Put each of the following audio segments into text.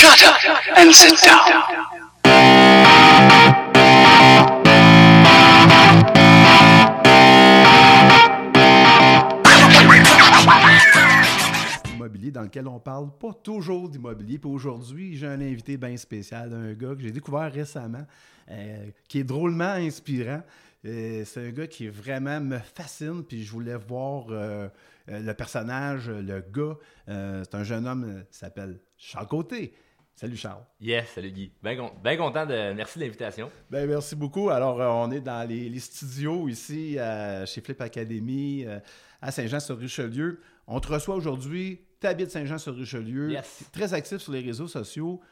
Shut up and sit down. immobilier dans lequel on parle pas toujours d'immobilier. Puis aujourd'hui, j'ai un invité bien spécial, un gars que j'ai découvert récemment, euh, qui est drôlement inspirant. Euh, c'est un gars qui vraiment me fascine, puis je voulais voir euh, le personnage, le gars. C'est un jeune homme, s'appelle Charles. Salut Charles. Yes, salut Guy. Bien bien content de. Merci de l'invitation. Ben, merci beaucoup. Alors, euh, on est dans les, les studios ici euh, chez Flip Academy euh, à Saint-Jean-sur-Richelieu. On te reçoit aujourd'hui. Tu habites Saint-Jean-sur-Richelieu. Yes. Très actif sur les réseaux sociaux.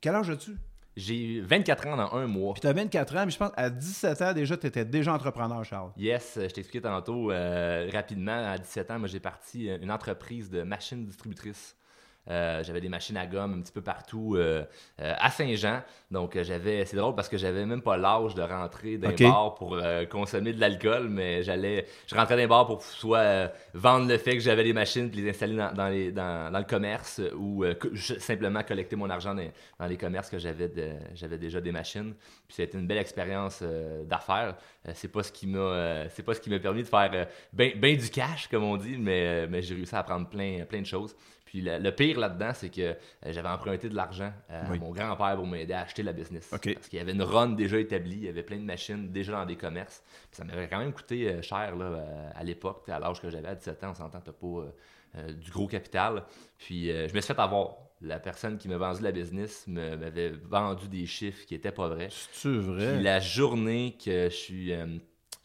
Quel âge as-tu? J'ai 24 ans dans un mois. Puis tu as 24 ans, mais je pense à 17 ans déjà, tu étais déjà entrepreneur, Charles. Yes, je t'expliquais tantôt euh, rapidement. À 17 ans, moi, j'ai parti une entreprise de machines distributrices. Euh, j'avais des machines à gomme un petit peu partout euh, euh, à Saint-Jean. Donc, j'avais. C'est drôle parce que j'avais même pas l'âge de rentrer dans Ok. les bars pour consommer de l'alcool, mais j'allais. Je rentrais dans les bars pour soit vendre le fait que j'avais les machines puis les installer dans, dans les, dans, dans le commerce ou simplement collecter mon argent dans, dans les commerces que j'avais j'avais déjà des machines. Puis ça a été une belle expérience d'affaires. C'est pas ce qui m'a c'est pas ce qui m'a permis de faire euh, ben, ben du cash comme on dit, mais, mais j'ai réussi à apprendre plein, plein de choses. Puis le, le pire là-dedans, c'est que euh, j'avais emprunté de l'argent euh, Oui. à mon grand-père pour m'aider à acheter la business. Parce qu'il y avait une run déjà établie, il y avait plein de machines déjà dans des commerces. Puis ça m'avait quand même coûté euh, cher là, à l'époque, à l'âge que j'avais à 17 ans, on s'entend, t'as pas euh, du gros capital. Puis euh, je me suis fait avoir. La personne qui m'a vendu la business m'avait vendu des chiffres qui étaient pas vrais. C'est vrai? Puis la journée que je suis. euh,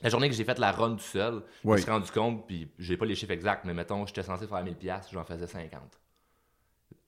la journée que j'ai fait la run tout seul, je me suis rendu compte, puis j'ai pas les chiffres exacts, mais mettons, j'étais censé faire 1000$, j'en faisais 50.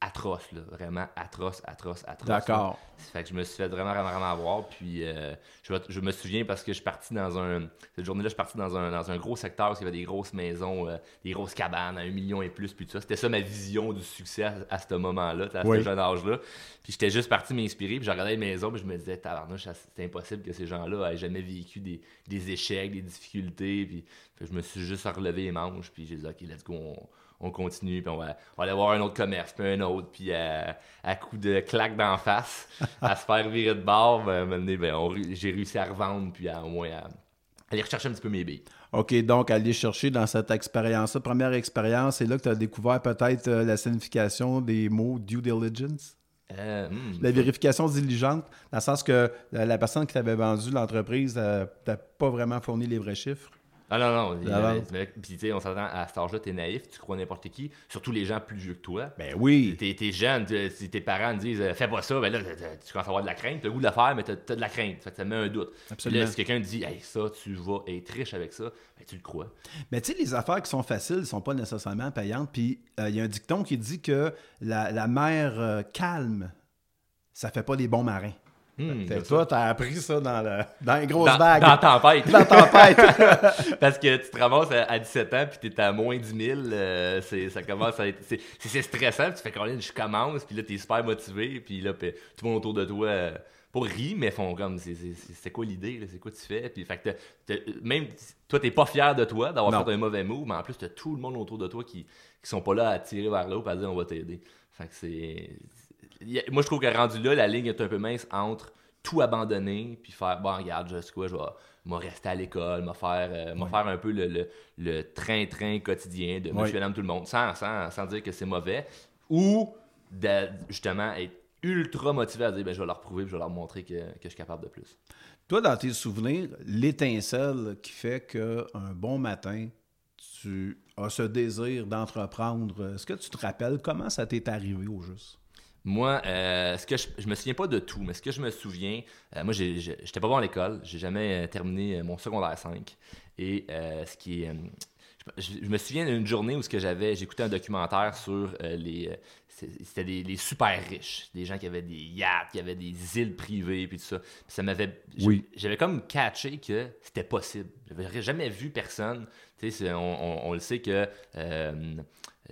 Atroce, là. Vraiment atroce, atroce, atroce. D'accord. Fait que je me suis fait vraiment, vraiment, vraiment avoir. Puis euh, je, me- je me souviens parce que je suis parti dans un. Cette journée-là, je suis parti dans un, dans un gros secteur où il y avait des grosses maisons, euh, des grosses cabanes à un million et plus, puis tout ça. C'était ça ma vision du succès à, à ce moment-là, à Oui. ce jeune âge-là. Puis j'étais juste parti m'inspirer, puis je regardais les maisons, puis je me disais, tabarnouche, c'est impossible que ces gens-là aient jamais vécu des, des échecs, des difficultés. Puis je me suis juste relevé les manches, puis j'ai dit, OK, let's go, on, on continue, puis on va, on va aller voir un autre commerce, puis un autre, puis à, à coup de claque d'en face, à se faire virer de bord, ben, ben, j'ai réussi à revendre, puis à, au moins à aller rechercher un petit peu mes billes. OK, donc aller chercher dans cette expérience-là, première expérience, c'est là que tu as découvert peut-être euh, la signification des mots due diligence? Euh, hmm, La vérification diligente, dans le sens que euh, la personne qui t'avait vendu l'entreprise euh, t'a pas vraiment fourni les vrais chiffres? Ah non, non. il avait- Puis tu sais, on s'entend, à cet âge-là, t'es naïf, tu crois n'importe qui, surtout les gens plus vieux que toi. Ben oui. T'es, t'es jeune, si tes parents te disent euh, fais pas ça, ben là, tu commences à avoir de la crainte, t'as le goût de le faire, mais t'as, t'as de la crainte. Fait que ça met un doute. Puis Absolument. là, si quelqu'un te dit hey, ça, tu vas être riche avec ça, ben tu le crois. Mais tu sais, les affaires qui sont faciles ne sont pas nécessairement payantes. Puis euh, il y a un dicton qui dit que la, la mer euh, calme, ça fait pas des bons marins. Ça. toi, t'as appris ça dans, le, dans les grosses dans, vagues. dans la tempête. Dans la tempête. Parce que tu te ramasses à, à 17 ans puis t'es à moins 10 000, euh, c'est, ça commence à être. C'est, c'est- stressant, puis tu fais Caroline, je commence, puis là t'es super motivé, puis là puis tout le monde autour de toi, euh, pas rit, mais font comme c'est, c'est, quoi l'idée, là, c'est quoi tu fais, puis fait que t'as- t'as- même toi t'es pas fier de toi d'avoir Non. fait un mauvais move, mais en plus t'as tout le monde autour de toi qui, qui sont pas là à tirer vers là ou à dire on va t'aider. Fait que c'est. Moi je trouve que rendu là, la ligne est un peu mince entre tout abandonner puis faire bon regarde je sais quoi je vais me rester à l'école me faire euh, faire un peu le, le- le train-train quotidien de monsieur madame tout le monde sans, sans, sans dire que c'est mauvais ou de justement être ultra motivé à dire ben, je vais leur prouver puis je vais leur montrer que, que je suis capable de plus. Toi, dans tes souvenirs, l'étincelle qui fait qu'un bon matin, tu as ce désir d'entreprendre, est-ce que tu te rappelles comment ça t'est arrivé au juste? Moi, euh, ce que je, je me souviens pas de tout, mais ce que je me souviens, euh, moi, j'étais pas bon à l'école, j'ai jamais euh, terminé euh, mon secondaire 5. Et euh, ce qui est, je, me souviens d'une journée où ce que j'avais, j'écoutais un documentaire sur les, c'était des, les super riches, des gens qui avaient des yachts, qui avaient des îles privées, puis tout ça. Puis ça m'avait, Oui. j'avais comme catché que c'était possible. J'avais jamais vu personne. Tu sais, on, on- on le sait que euh,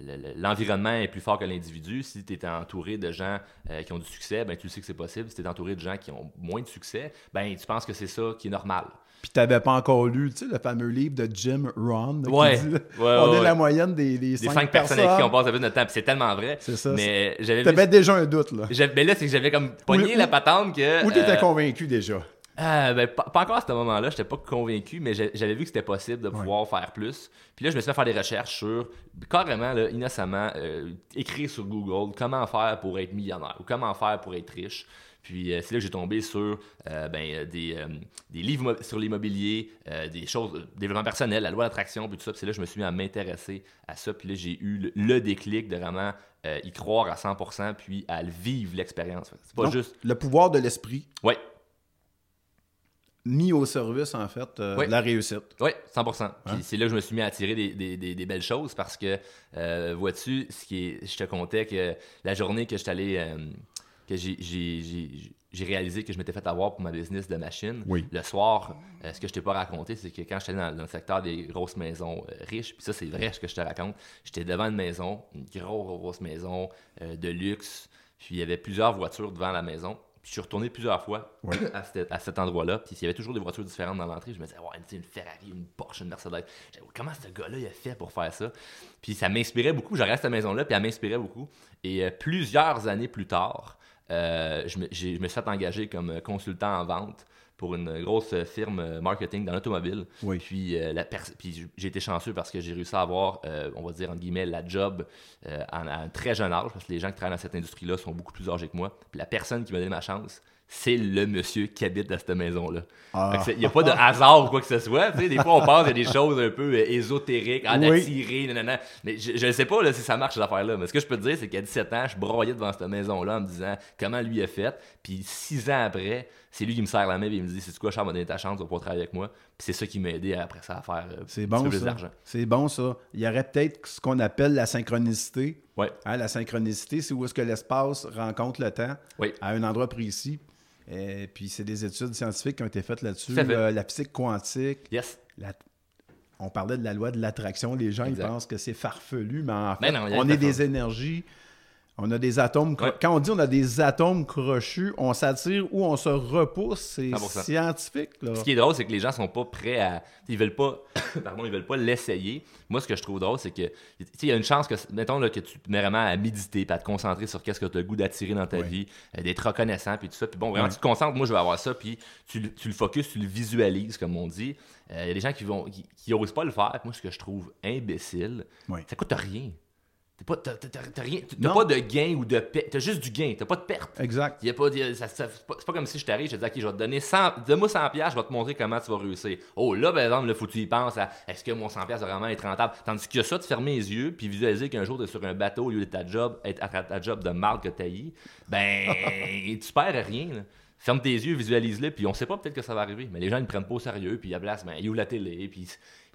le- le- l'environnement est plus fort que l'individu. Si tu es entouré de gens euh, qui ont du succès, ben, tu sais que c'est possible. Si tu es entouré de gens qui ont moins de succès, ben, tu penses que c'est ça qui est normal. Puis t'avais pas encore lu, tu sais, le fameux livre de Jim Rohn. qui Ouais. dit, là, Ouais, on ouais, est la moyenne des, des Des cinq, cinq personnes avec qui on passe un peu notre temps. C'est tellement vrai. C'est ça. Mais j'avais déjà un doute, là. Mais là, c'est que j'avais comme pogné Ou- la patente que. Ou t'étais euh, convaincu déjà? Euh, ben, pas, pas encore à ce moment-là, j'étais pas convaincu, mais j'avais vu que c'était possible de pouvoir faire plus. Puis là, je me suis fait faire des recherches sur, carrément, là, innocemment, euh, écrire sur Google comment faire pour être millionnaire ou comment faire pour être riche. Puis euh, c'est là que j'ai tombé sur euh, ben, des, euh, des livres sur l'immobilier, des choses, développement personnel, la loi d'attraction, puis tout ça. Puis c'est là que je me suis mis à m'intéresser à ça. Puis là, j'ai eu le, le déclic de vraiment y croire à 100%, puis à vivre l'expérience. C'est pas Donc, juste. Le pouvoir de l'esprit Ouais, mis au service, en fait, euh, Oui. de la réussite. Oui, 100%. Puis Hein? c'est là que je me suis mis à tirer des, des- des- des belles choses parce que, euh, vois-tu, ce qui est, je te comptais que la journée que je suis allé, euh, que j'ai- réalisé que je m'étais fait avoir pour ma business de machine, Oui. le soir, euh, ce que je t'ai pas raconté, c'est que quand j'étais dans, dans le secteur des grosses maisons euh, riches, puis ça c'est vrai ce que je te raconte, j'étais devant une maison, une grosse, grosse maison euh, de luxe, puis il y avait plusieurs voitures devant la maison. Puis je suis retourné plusieurs fois à, cet- à cet endroit-là. Puis il y avait toujours des voitures différentes dans l'entrée. Je me disais, ouais, sais, une Ferrari, une Porsche, une Mercedes. Comment ce gars-là il a fait pour faire ça? Puis ça m'inspirait beaucoup. Je regarde cette maison-là, puis elle m'inspirait beaucoup. Et euh, plusieurs années plus tard, euh, je, me, je me suis fait engager comme euh, consultant en vente pour une grosse firme euh, marketing dans l'automobile. Oui. Puis, euh, la puis j'ai été chanceux parce que j'ai réussi à avoir, euh, on va dire, entre guillemets, la job euh, à, à un très jeune âge, parce que les gens qui travaillent dans cette industrie-là sont beaucoup plus âgés que moi. Puis la personne qui m'a donné ma chance, c'est le monsieur qui habite dans cette maison-là. Ah. Il n'y a pas de hasard ou quoi que ce soit. Des fois, on pense à des choses un peu euh, ésotériques, en Oui. attirer, nanana. Mais je ne sais pas là, si ça marche, cette affaire-là. Mais ce que je peux te dire, c'est qu'à 17 ans, je broyais devant cette maison-là en me disant comment lui a fait. Puis six ans après, c'est lui qui me serre la main et il me dit C'est quoi, Charles, m'a donné ta chance, tu vas pouvoir travailler avec moi. Puis c'est ça qui m'a aidé après ça à faire euh, C'est bon, plus d'argent. C'est bon, ça. Il y aurait peut-être ce qu'on appelle la synchronicité. Ouais. Hein, la synchronicité, c'est où est-ce que l'espace rencontre le temps Oui. à un endroit précis. Et puis, c'est des études scientifiques qui ont été faites là-dessus. Fait. Euh, la physique quantique. Yes. la- On parlait de la loi de l'attraction. Les gens, Exact. ils pensent que c'est farfelu, mais en fait, non, y a on est de des énergies. On a des atomes. Ouais. Quand on dit on a des atomes crochus, on s'attire ou on se repousse. C'est 100%. scientifique. Là. Ce qui est drôle, c'est que les gens sont pas prêts à. Ils veulent pas. Pardon, ils veulent pas l'essayer. Moi, ce que je trouve drôle, c'est que. Il y a une chance que. Mettons là, que tu te mets vraiment à méditer, puis à te concentrer sur qu'est-ce que tu as le goût d'attirer dans ta Ouais. vie, euh, d'être reconnaissant, puis tout ça. Puis bon, vraiment, Ouais. tu te concentres. Moi, je vais avoir ça, puis tu, le- tu le focuses, tu le visualises, comme on dit. Euh, Il y a des gens qui vont qui, qui osent pas le faire. Moi, ce que je trouve imbécile, ça coûte rien. T'as pas, t'as- t'as- t'as t'as pas de gain ou de perte. T'as juste du gain. T'as pas de perte. Exact. Il y a pas, il c'est pas, comme si je t'arrive, je te dis, OK, je vais te donner 100, donne-moi 100 pièces, je vais te montrer comment tu vas réussir. Oh, là, par exemple, là, faut que tu y penses à, est-ce que mon 100 pièces va vraiment être rentable? Tandis que ça, de fermer les yeux, puis visualiser qu'un jour, tu es sur un bateau au lieu de ta job, être à ta, job de marde que tu ben, tu perds rien, là. Ferme tes yeux, visualise-le, puis on sait pas peut-être que ça va arriver. Mais les gens, ils ne prennent pas au sérieux, puis à la place, ben, ils ouvrent la télé, puis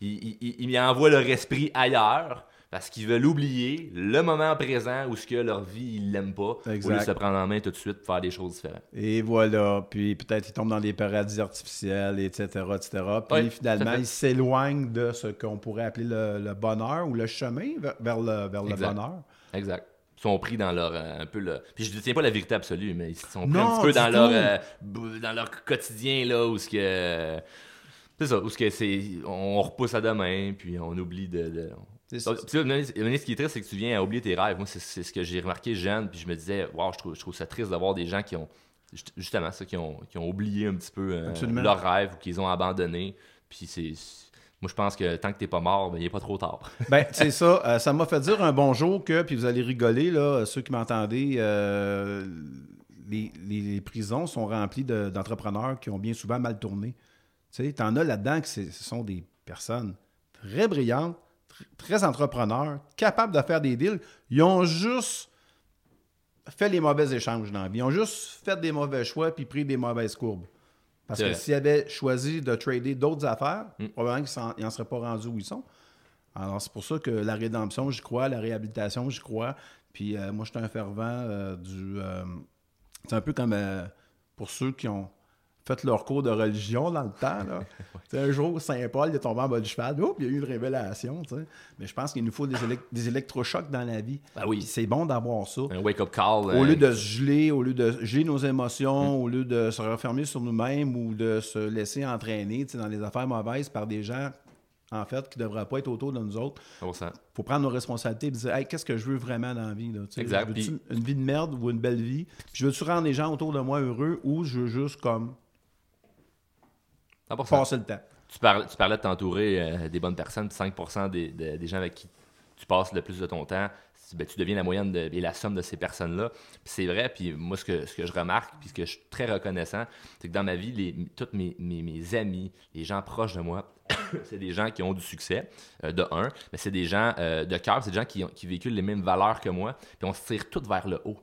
ils, ils, ils- ils envoient leur esprit ailleurs parce qu'ils veulent oublier le moment présent où ce que leur vie, ils l'aiment pas, au lieu de Exact. se prendre en main tout de suite pour faire des choses différentes. Et voilà. Puis peut-être ils tombent dans des paradis artificiels, etc., etc. Puis Oui, finalement, ils s'éloignent de ce qu'on pourrait appeler le, le bonheur ou le chemin vers, vers le, vers le Exact. bonheur. Exact. Ils sont pris dans leur euh, un peu le. Puis je ne détiens pas la vérité absolue, mais ils sont pris Non, un petit peu dans leur euh, dans leur quotidien là où ce que c'est ça, où ce que c'est on repousse à demain puis on oublie de. Puis là, ce qui est triste, c'est que tu viens à oublier tes rêves. Moi, c'est ce que j'ai remarqué jeune, puis je me disais, waouh, je trouve, je trouve ça triste d'avoir des gens qui ont, juste- justement, ça, qui ont, qui ont oublié un petit peu euh, leurs rêves ou qu'ils ont abandonné. Puis c'est. Moi, je pense que tant que t'es pas mort, ben, il n'est pas trop tard. Ben, c'est ça. Euh, ça m'a fait dire un bonjour que, puis vous allez rigoler, là, ceux qui m'entendez, euh, les, les- les prisons sont remplies de- d'entrepreneurs qui ont bien souvent mal tourné. Tu sais, t'en as là-dedans que ce sont des personnes très brillantes, très entrepreneurs, capables de faire des deals. Ils ont juste fait les mauvais échanges dans la vie. Ils ont juste fait des mauvais choix puis pris des mauvaises courbes. Parce que s'ils avaient choisi de trader d'autres affaires, Mm. probablement qu'ils n'en seraient pas rendus où ils sont. Alors, c'est pour ça que la rédemption, j'y crois, la réhabilitation, j'y crois. Puis euh, moi, je suis un fervent euh, du. euh, c'est un peu comme pour ceux qui ont fait leur cours de religion dans le temps. Là. Un jour, Saint-Paul il est tombé en bas du cheval, Oups, il y a eu une révélation. Mais je pense qu'il nous faut des, élec- des électrochocs dans la vie. Ben oui. C'est bon d'avoir ça. Un wake-up call. Au euh, lieu de se geler, au lieu de geler nos émotions, Mm. au lieu de se refermer sur nous-mêmes ou de se laisser entraîner dans les affaires mauvaises par des gens, en fait, qui ne devraient pas être autour de nous autres, 100%. faut prendre nos responsabilités et dire hey, qu'est-ce que je veux vraiment dans la vie là, Exact, une vie de merde ou une belle vie? Puis je veux-tu rendre les gens autour de moi heureux ou je veux juste comme 100%. passer le temps Tu parlais, tu parlais de t'entourer euh, des bonnes personnes, puis 5% des, de- des gens avec qui tu passes le plus de ton temps, ben, tu deviens la moyenne de- et la somme de ces personnes-là. C'est vrai, puis moi, ce que, ce que je remarque, puis ce que je suis très reconnaissant, c'est que dans ma vie, les, tous mes, mes- mes amis, les gens proches de moi, c'est des gens qui ont du succès, euh, de un, mais c'est des gens euh, de cœur, c'est des gens qui, ont- qui véhiculent les mêmes valeurs que moi, puis on se tire tous vers le haut.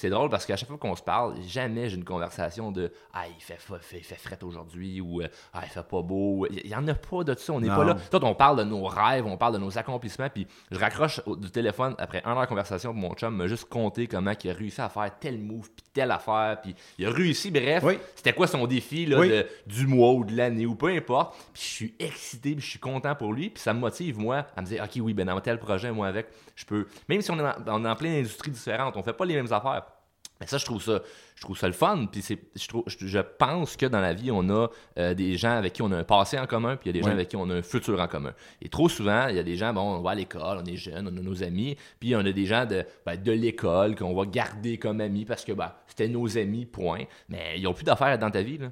C'est drôle parce qu'à chaque fois qu'on se parle, jamais j'ai une conversation de Ah, il fait, fa- fait, il fait fret aujourd'hui ou Ah, il fait pas beau. Il n'y en a pas de ça. On n'est pas là. Toi, on parle de nos rêves, on parle de nos accomplissements. Puis je raccroche au- du téléphone après un heure de conversation. Mon chum m'a juste compté comment il a réussi à faire tel move, puis telle affaire. Puis il a réussi, bref. Oui. C'était quoi son défi là, Oui. de- du mois ou de l'année ou peu importe. Puis je suis excité, puis je suis content pour lui. Puis ça me motive, moi, à me dire Ok, oui, ben dans tel projet, moi, avec, je peux. Même si on est dans, on est en plein industrie différente, on fait pas les mêmes affaires. Mais ça, je trouve ça, je trouve ça le fun. Puis c'est, je, trouve, je, je pense que dans la vie, on a euh, des gens avec qui on a un passé en commun, puis il y a des gens avec qui on a un futur en commun. Et trop souvent, il y a des gens, bon, on va à l'école, on est jeune, on a nos amis, puis on a des gens de, ben, de l'école qu'on va garder comme amis parce que ben, c'était nos amis, point. Mais ils n'ont plus d'affaires dans ta vie. Là.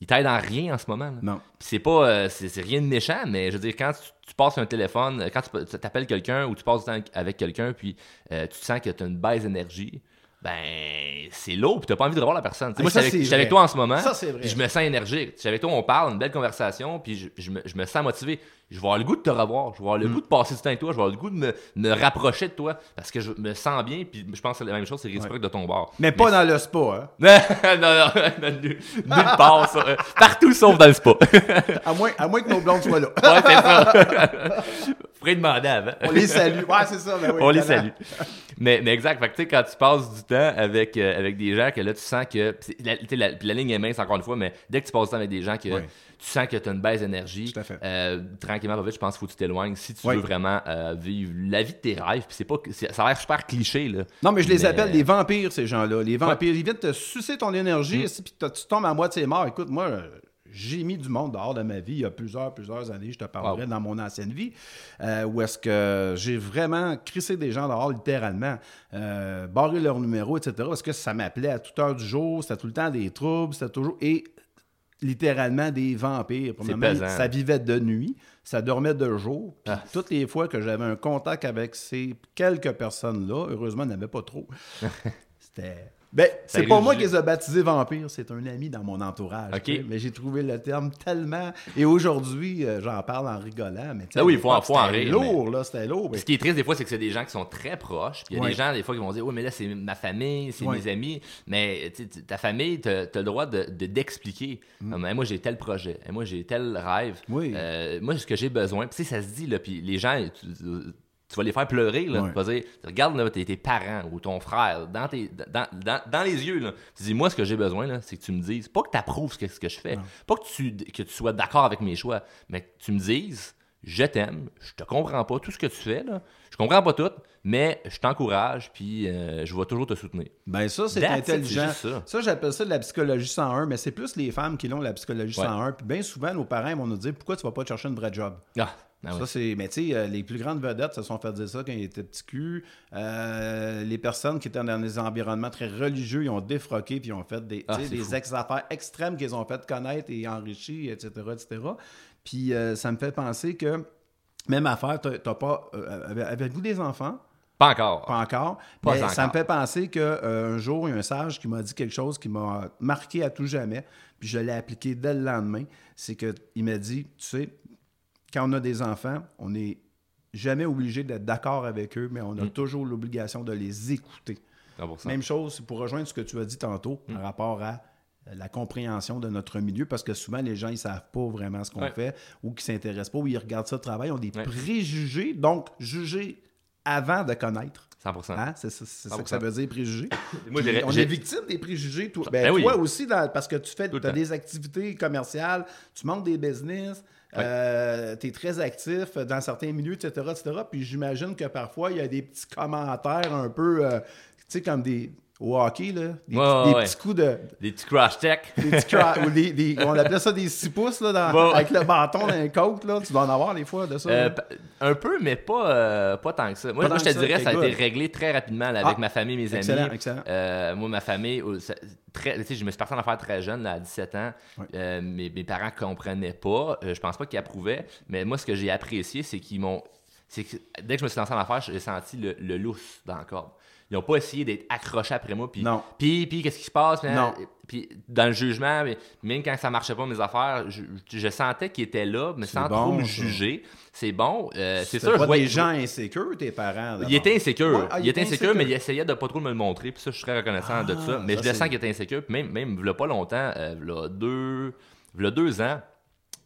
Ils t'aident en rien en ce moment. là. non Puis c'est pas euh, c'est, rien de méchant, mais je veux dire, quand tu, tu passes un téléphone, quand tu, tu t'appelles quelqu'un ou tu passes du temps avec quelqu'un, puis euh, tu te sens que tu as une baisse d'énergie, ben c'est lourd, puis t'as pas envie de revoir la personne. Ah, moi, ça, je suis avec, toi en ce moment, Ça, puis je me sens énergique. Je suis avec toi, on parle, une belle conversation, puis je, je me, je me sens motivé. Je vais avoir le goût de te revoir, je vais avoir Mm. le goût de passer du temps avec toi, je vais avoir le goût de me, me rapprocher de toi, parce que je me sens bien, puis je pense que c'est la même chose, c'est réciproque de ton bord. mais pas dans le spa hein? non, non, non, nulle part, ça. Partout sauf dans le spa. à moins à moins que nos blondes soient là Ouais, c'est ça. Faudrait demander avant. on les salue ouais c'est ça ben oui, On les salue. Mais, mais exact. Fait que, tu sais, quand tu passes du temps avec, euh, avec des gens que là, tu sens que. La, ligne est mince, encore une fois, mais dès que tu passes du temps avec des gens que tu sens que tu as une baisse d'énergie, euh, tranquillement, pas vite, je pense qu'il faut que tu t'éloignes si tu veux vraiment euh, vivre la vie de tes rêves. Puis c'est pas. Ça a l'air super cliché, là. Non, mais je les Mais- appelle des vampires, ces gens-là. Les vampires, ils viennent te sucer ton énergie, Mm. puis tu tombes à moitié mort. Écoute, moi, euh, j'ai mis du monde dehors de ma vie il y a plusieurs, plusieurs années. Je te parlerai Wow. dans mon ancienne vie, euh, où est-ce que j'ai vraiment crissé des gens dehors, littéralement, euh, barré leur numéro, etc. Parce que ça m'appelait à toute heure du jour, c'était tout le temps des troubles, c'était toujours... Et littéralement des vampires. Ça vivait de nuit, ça dormait de jour. Puis Ah. toutes les fois que j'avais un contact avec ces quelques personnes-là, heureusement, il n'y en avait pas trop. C'était. Ben, c'est pas moi qui les ai baptisés vampires, c'est un ami dans mon entourage. Mais j'ai trouvé le terme tellement. Et aujourd'hui, euh, j'en parle en rigolant. Mais Ah oui, il faut en- faut rire, lourd, là, c'était lourd. Mais- Ce qui est triste des fois, c'est que c'est des gens qui sont très proches. Puis il y a Ouais. des gens des fois qui vont dire Oui, mais là, c'est ma famille, c'est Ouais. mes amis. Mais ta famille, tu as, le droit de de- d'expliquer. Comme, Hey, moi, j'ai tel projet. Moi, j'ai tel rêve. Mm. Oui. Euh, moi, ce que j'ai besoin. Puis ça se dit, là. Puis les gens, tu, tu vas les faire pleurer. Là. Ouais. Tu vas dire Regarde là, tes, tes parents ou ton frère dans, tes, dans, dans, dans les yeux. Là. Tu dis Moi, ce que j'ai besoin, là, c'est que tu me dises, pas que tu approuves ce que, ce que je fais, pas que tu, que tu sois d'accord avec mes choix, mais que tu me dises je t'aime, je te comprends pas tout ce que tu fais, là. je comprends pas tout, mais je t'encourage, puis euh, je vais toujours te soutenir. Ben ça, c'est That's intelligent. ça. Ça, j'appelle ça de la psychologie 101, mais c'est plus les femmes qui l'ont, la psychologie Ouais. 101. Puis bien souvent, nos parents vont nous dire pourquoi tu vas pas te chercher une vraie job? Ah, ben Ça, c'est. Mais tu sais, euh, les plus grandes vedettes se sont fait dire ça quand ils étaient petits culs. Euh, les personnes qui étaient dans des environnements très religieux, ils ont défroqué puis ils ont fait des, Ah, des ex-affaires extrêmes qu'ils ont fait connaître et enrichir, etc., etc. Puis euh, ça me fait penser que, même affaire, t'as t'as pas. avez- Avez-vous des enfants? Pas encore. Pas encore. Pas mais ça me encore. fait penser qu'un jour, il y a un sage qui m'a dit quelque chose qui m'a marqué à tout jamais, puis je l'ai appliqué dès le lendemain. C'est qu'il m'a dit, tu sais, quand on a des enfants, on n'est jamais obligé d'être d'accord avec eux, mais on Mm. a toujours l'obligation de les écouter. 100%. Même chose pour rejoindre ce que tu as dit tantôt Mm. par rapport à la compréhension de notre milieu, parce que souvent, les gens, ils savent pas vraiment ce qu'on Ouais. fait ou qui s'intéressent pas ou ils regardent ça de travail, ont des Ouais. préjugés, donc jugés avant de connaître. 100%. Hein? C'est ça, que 100%. ça veut dire, préjugés. Moi, Puis on est victime des préjugés. Toi, Ben ben, oui. toi aussi, dans- parce que tu fais as des activités commerciales, tu montes des business, tu es très actif dans certains milieux, etc. etc. Puis j'imagine que parfois, il y a des petits commentaires un peu, euh, tu sais, comme des. Au hockey, là, des, Ouais, petits- ouais, des ouais. petits coups de. Des petits crash tech. Des petits cra- ou des- des- on appelait ça des 6 pouces là, dans- avec le bâton dans les côtes. Là. Tu dois en avoir des fois de ça. Euh, un peu, mais pas, euh, pas tant que ça. Moi, moi, je te ça, dirais, ça a good. été réglé très rapidement là, avec Ah, ma famille, mes excellent, amis. excellent. Euh, moi, ma famille, ça- très, tu sais, je me suis parti en affaires très jeune, là, à 17 ans. Euh, mes, mes parents comprenaient pas. Je pense pas qu'ils approuvaient. Mais moi, ce que j'ai apprécié, c'est qu'ils m'ont. C'est que dès que je me suis lancé en affaires, j'ai senti le, le lousse dans le corps. Ils n'ont pas essayé d'être accrochés après moi. Puis, Non. Puis, puis qu'est-ce qui se passe? Non. Puis, dans le jugement, même quand ça marchait pas, mes affaires, je, je sentais qu'ils étaient là, mais sans bon, trop me juger. C'est bon. Euh, c'est je voyais- des gens insécures, tes parents. il d'abord. était insécure. Ouais, ah, il, était insécure, mais il essayait de pas trop me le montrer. Puis ça, je suis très reconnaissant de Ah, ça. Mais ça, je le sens qu'il était insécure. Puis même, même, il pas longtemps, euh, v'là deux, deux ans,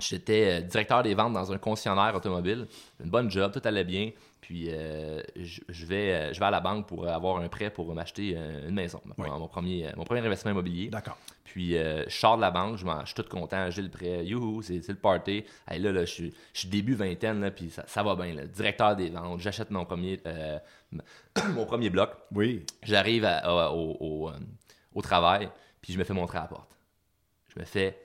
j'étais euh, directeur des ventes dans un concessionnaire automobile. Une bonne job, tout allait bien. Puis euh, je, je vais, euh, je vais à la banque pour avoir un prêt pour m'acheter euh, une maison. Mon, Oui. mon premier, mon premier investissement immobilier. D'accord. Puis euh, je sors de la banque, je, suis tout content, j'ai le prêt, youhou, c'est le party. Hey, là, là, je, suis, je suis début vingtaine, là, puis ça, ça va bien. Là. Directeur des ventes, j'achète mon premier, euh, mon premier bloc. Oui. J'arrive au, au, au travail, puis je me fais montrer à la porte. Je me fais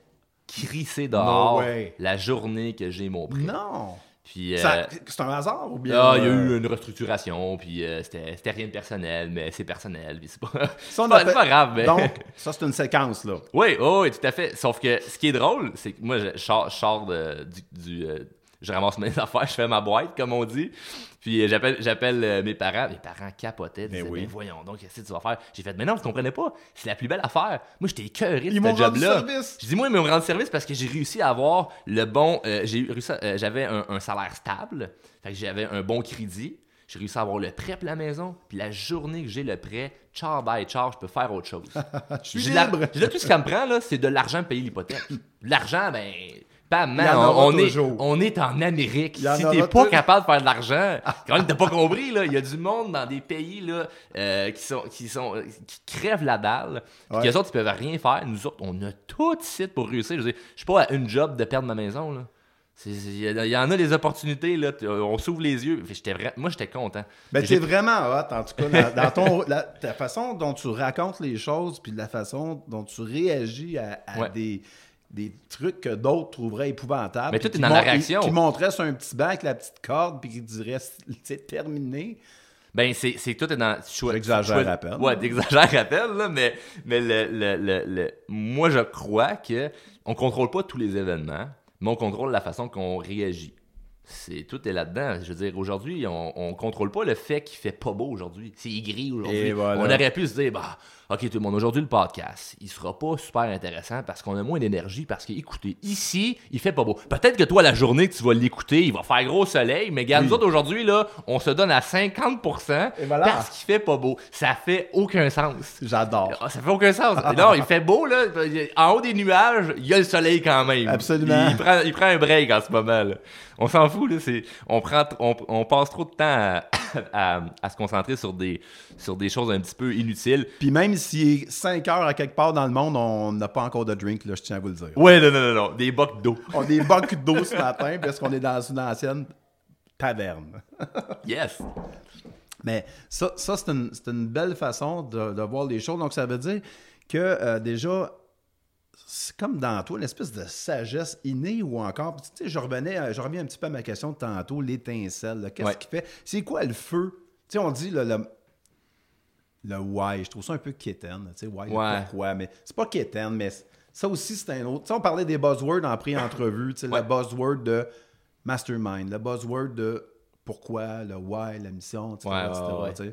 crisser dehors No la journée que j'ai mon prêt. Non. Puis, euh, C'est un hasard ou bien. ah, il y a euh, eu une restructuration, puis euh, c'était c'était rien de personnel, mais c'est personnel, puis c'est pas, ça, pas, grave. Mais... Donc, ça, c'est une séquence, là. Oui, oh, oui, tout à fait. Sauf que ce qui est drôle, c'est que moi, je, je sors de- du. du, euh, je ramasse mes affaires, je fais ma boîte, comme on dit. Puis euh, j'appelle, j'appelle euh, mes parents. Mes parents capotaient. Disaient, oui. mais voyons donc, qu'est-ce que tu vas faire? J'ai fait, mais non, vous comprenez pas. C'est la plus belle affaire. Moi, j'étais écœuré de Ils ce m'ont rendu job-là. service. Je dis, moi, ils m'ont rendu service parce que j'ai réussi à avoir le bon. euh, j'ai eu- réussi à- euh, j'avais un, un salaire stable. Fait que j'avais un bon crédit. J'ai réussi à avoir le prêt pour la maison. Puis la journée que j'ai le prêt, ciao, bye, ciao, je peux faire autre chose. Je suis la- libre. là, tout ce qu'elle me prend, là, c'est de l'argent pour payer l'hypothèque. L'argent, ben. Bam, man, on, est, on est en Amérique. Si t'es pas capable de faire de l'argent, quand même, t'as pas compris, là. Il y a du monde dans des pays, là, euh, qui sont, qui sont, euh, qui crèvent la dalle. Puis Ouais. qu'eux autres, ils peuvent rien faire. Nous autres, on a tout de suite pour réussir. Je veux dire, je suis pas à une job de perdre ma maison, là. Il y, en a des opportunités, là. T- On s'ouvre les yeux. Vra- Moi, j'étais content. Ben, t'es vraiment hot, en tout cas, dans, dans ton, la, ta façon dont tu racontes les choses, puis de la façon dont tu réagis à, à Ouais. des, des trucs que d'autres trouveraient épouvantables. Mais tout est qui dans la réaction. Qui montraient sur un petit banc avec la petite corde, puis qui dirait, c'est terminé. Ben, c'est, tout est dans. J'exagère à peine. Ouais, t'exagères à peine, là, mais, mais le, le- le- le- moi, je crois que on contrôle pas tous les événements, mais on contrôle la façon qu'on réagit. C'est, tout est là-dedans. Je veux dire, aujourd'hui, on, on contrôle pas le fait qu'il fait pas beau aujourd'hui. C'est gris aujourd'hui. Voilà. On aurait pu se dire, bah, ok, tout le monde, aujourd'hui, le podcast, il sera pas super intéressant parce qu'on a moins d'énergie. Parce que, écoutez, ici, il fait pas beau. Peut-être que toi, la journée que tu vas l'écouter, il va faire gros soleil, mais regarde, Oui. nous autres, aujourd'hui, là, on se donne à 50% Et voilà. parce qu'il fait pas beau. Ça fait aucun sens. J'adore. Ah, ça fait aucun sens. non, il fait beau, là. En haut des nuages, il y a le soleil quand même. Absolument. Il, prend, il prend un break en ce moment, là. On s'en fout, là. C'est, on, prend, on, on passe trop de temps à, à- à se concentrer sur des, sur des choses un petit peu inutiles. Puis même s'il est 5 heures à quelque part dans le monde, on n'a pas encore de drink, là, je tiens à vous le dire. Ouais, non, non, non, non. Des bocs d'eau. On a des banques d'eau ce matin parce qu'on est dans une ancienne taverne. Yes. Mais ça, ça c'est une, une belle façon de, de voir les choses. Donc, ça veut dire que euh, déjà, c'est comme dans toi, une espèce de sagesse innée ou encore. Tu sais, je revenais, je reviens un petit peu à ma question de tantôt, l'étincelle. Qu'est-ce Ouais. qui fait C'est quoi le feu? Tu sais, on dit le, le, le why. Je trouve ça un peu quétaine. Tu sais, why, Ouais. pourquoi. Mais c'est pas quétaine, mais ça aussi, c'est un autre. Tu sais, on parlait des buzzwords en pré-entrevue. Tu sais, Ouais. le buzzword de mastermind, le buzzword de pourquoi, le why, la mission, etc. Ouais, etc., ouais. tu sais. Mais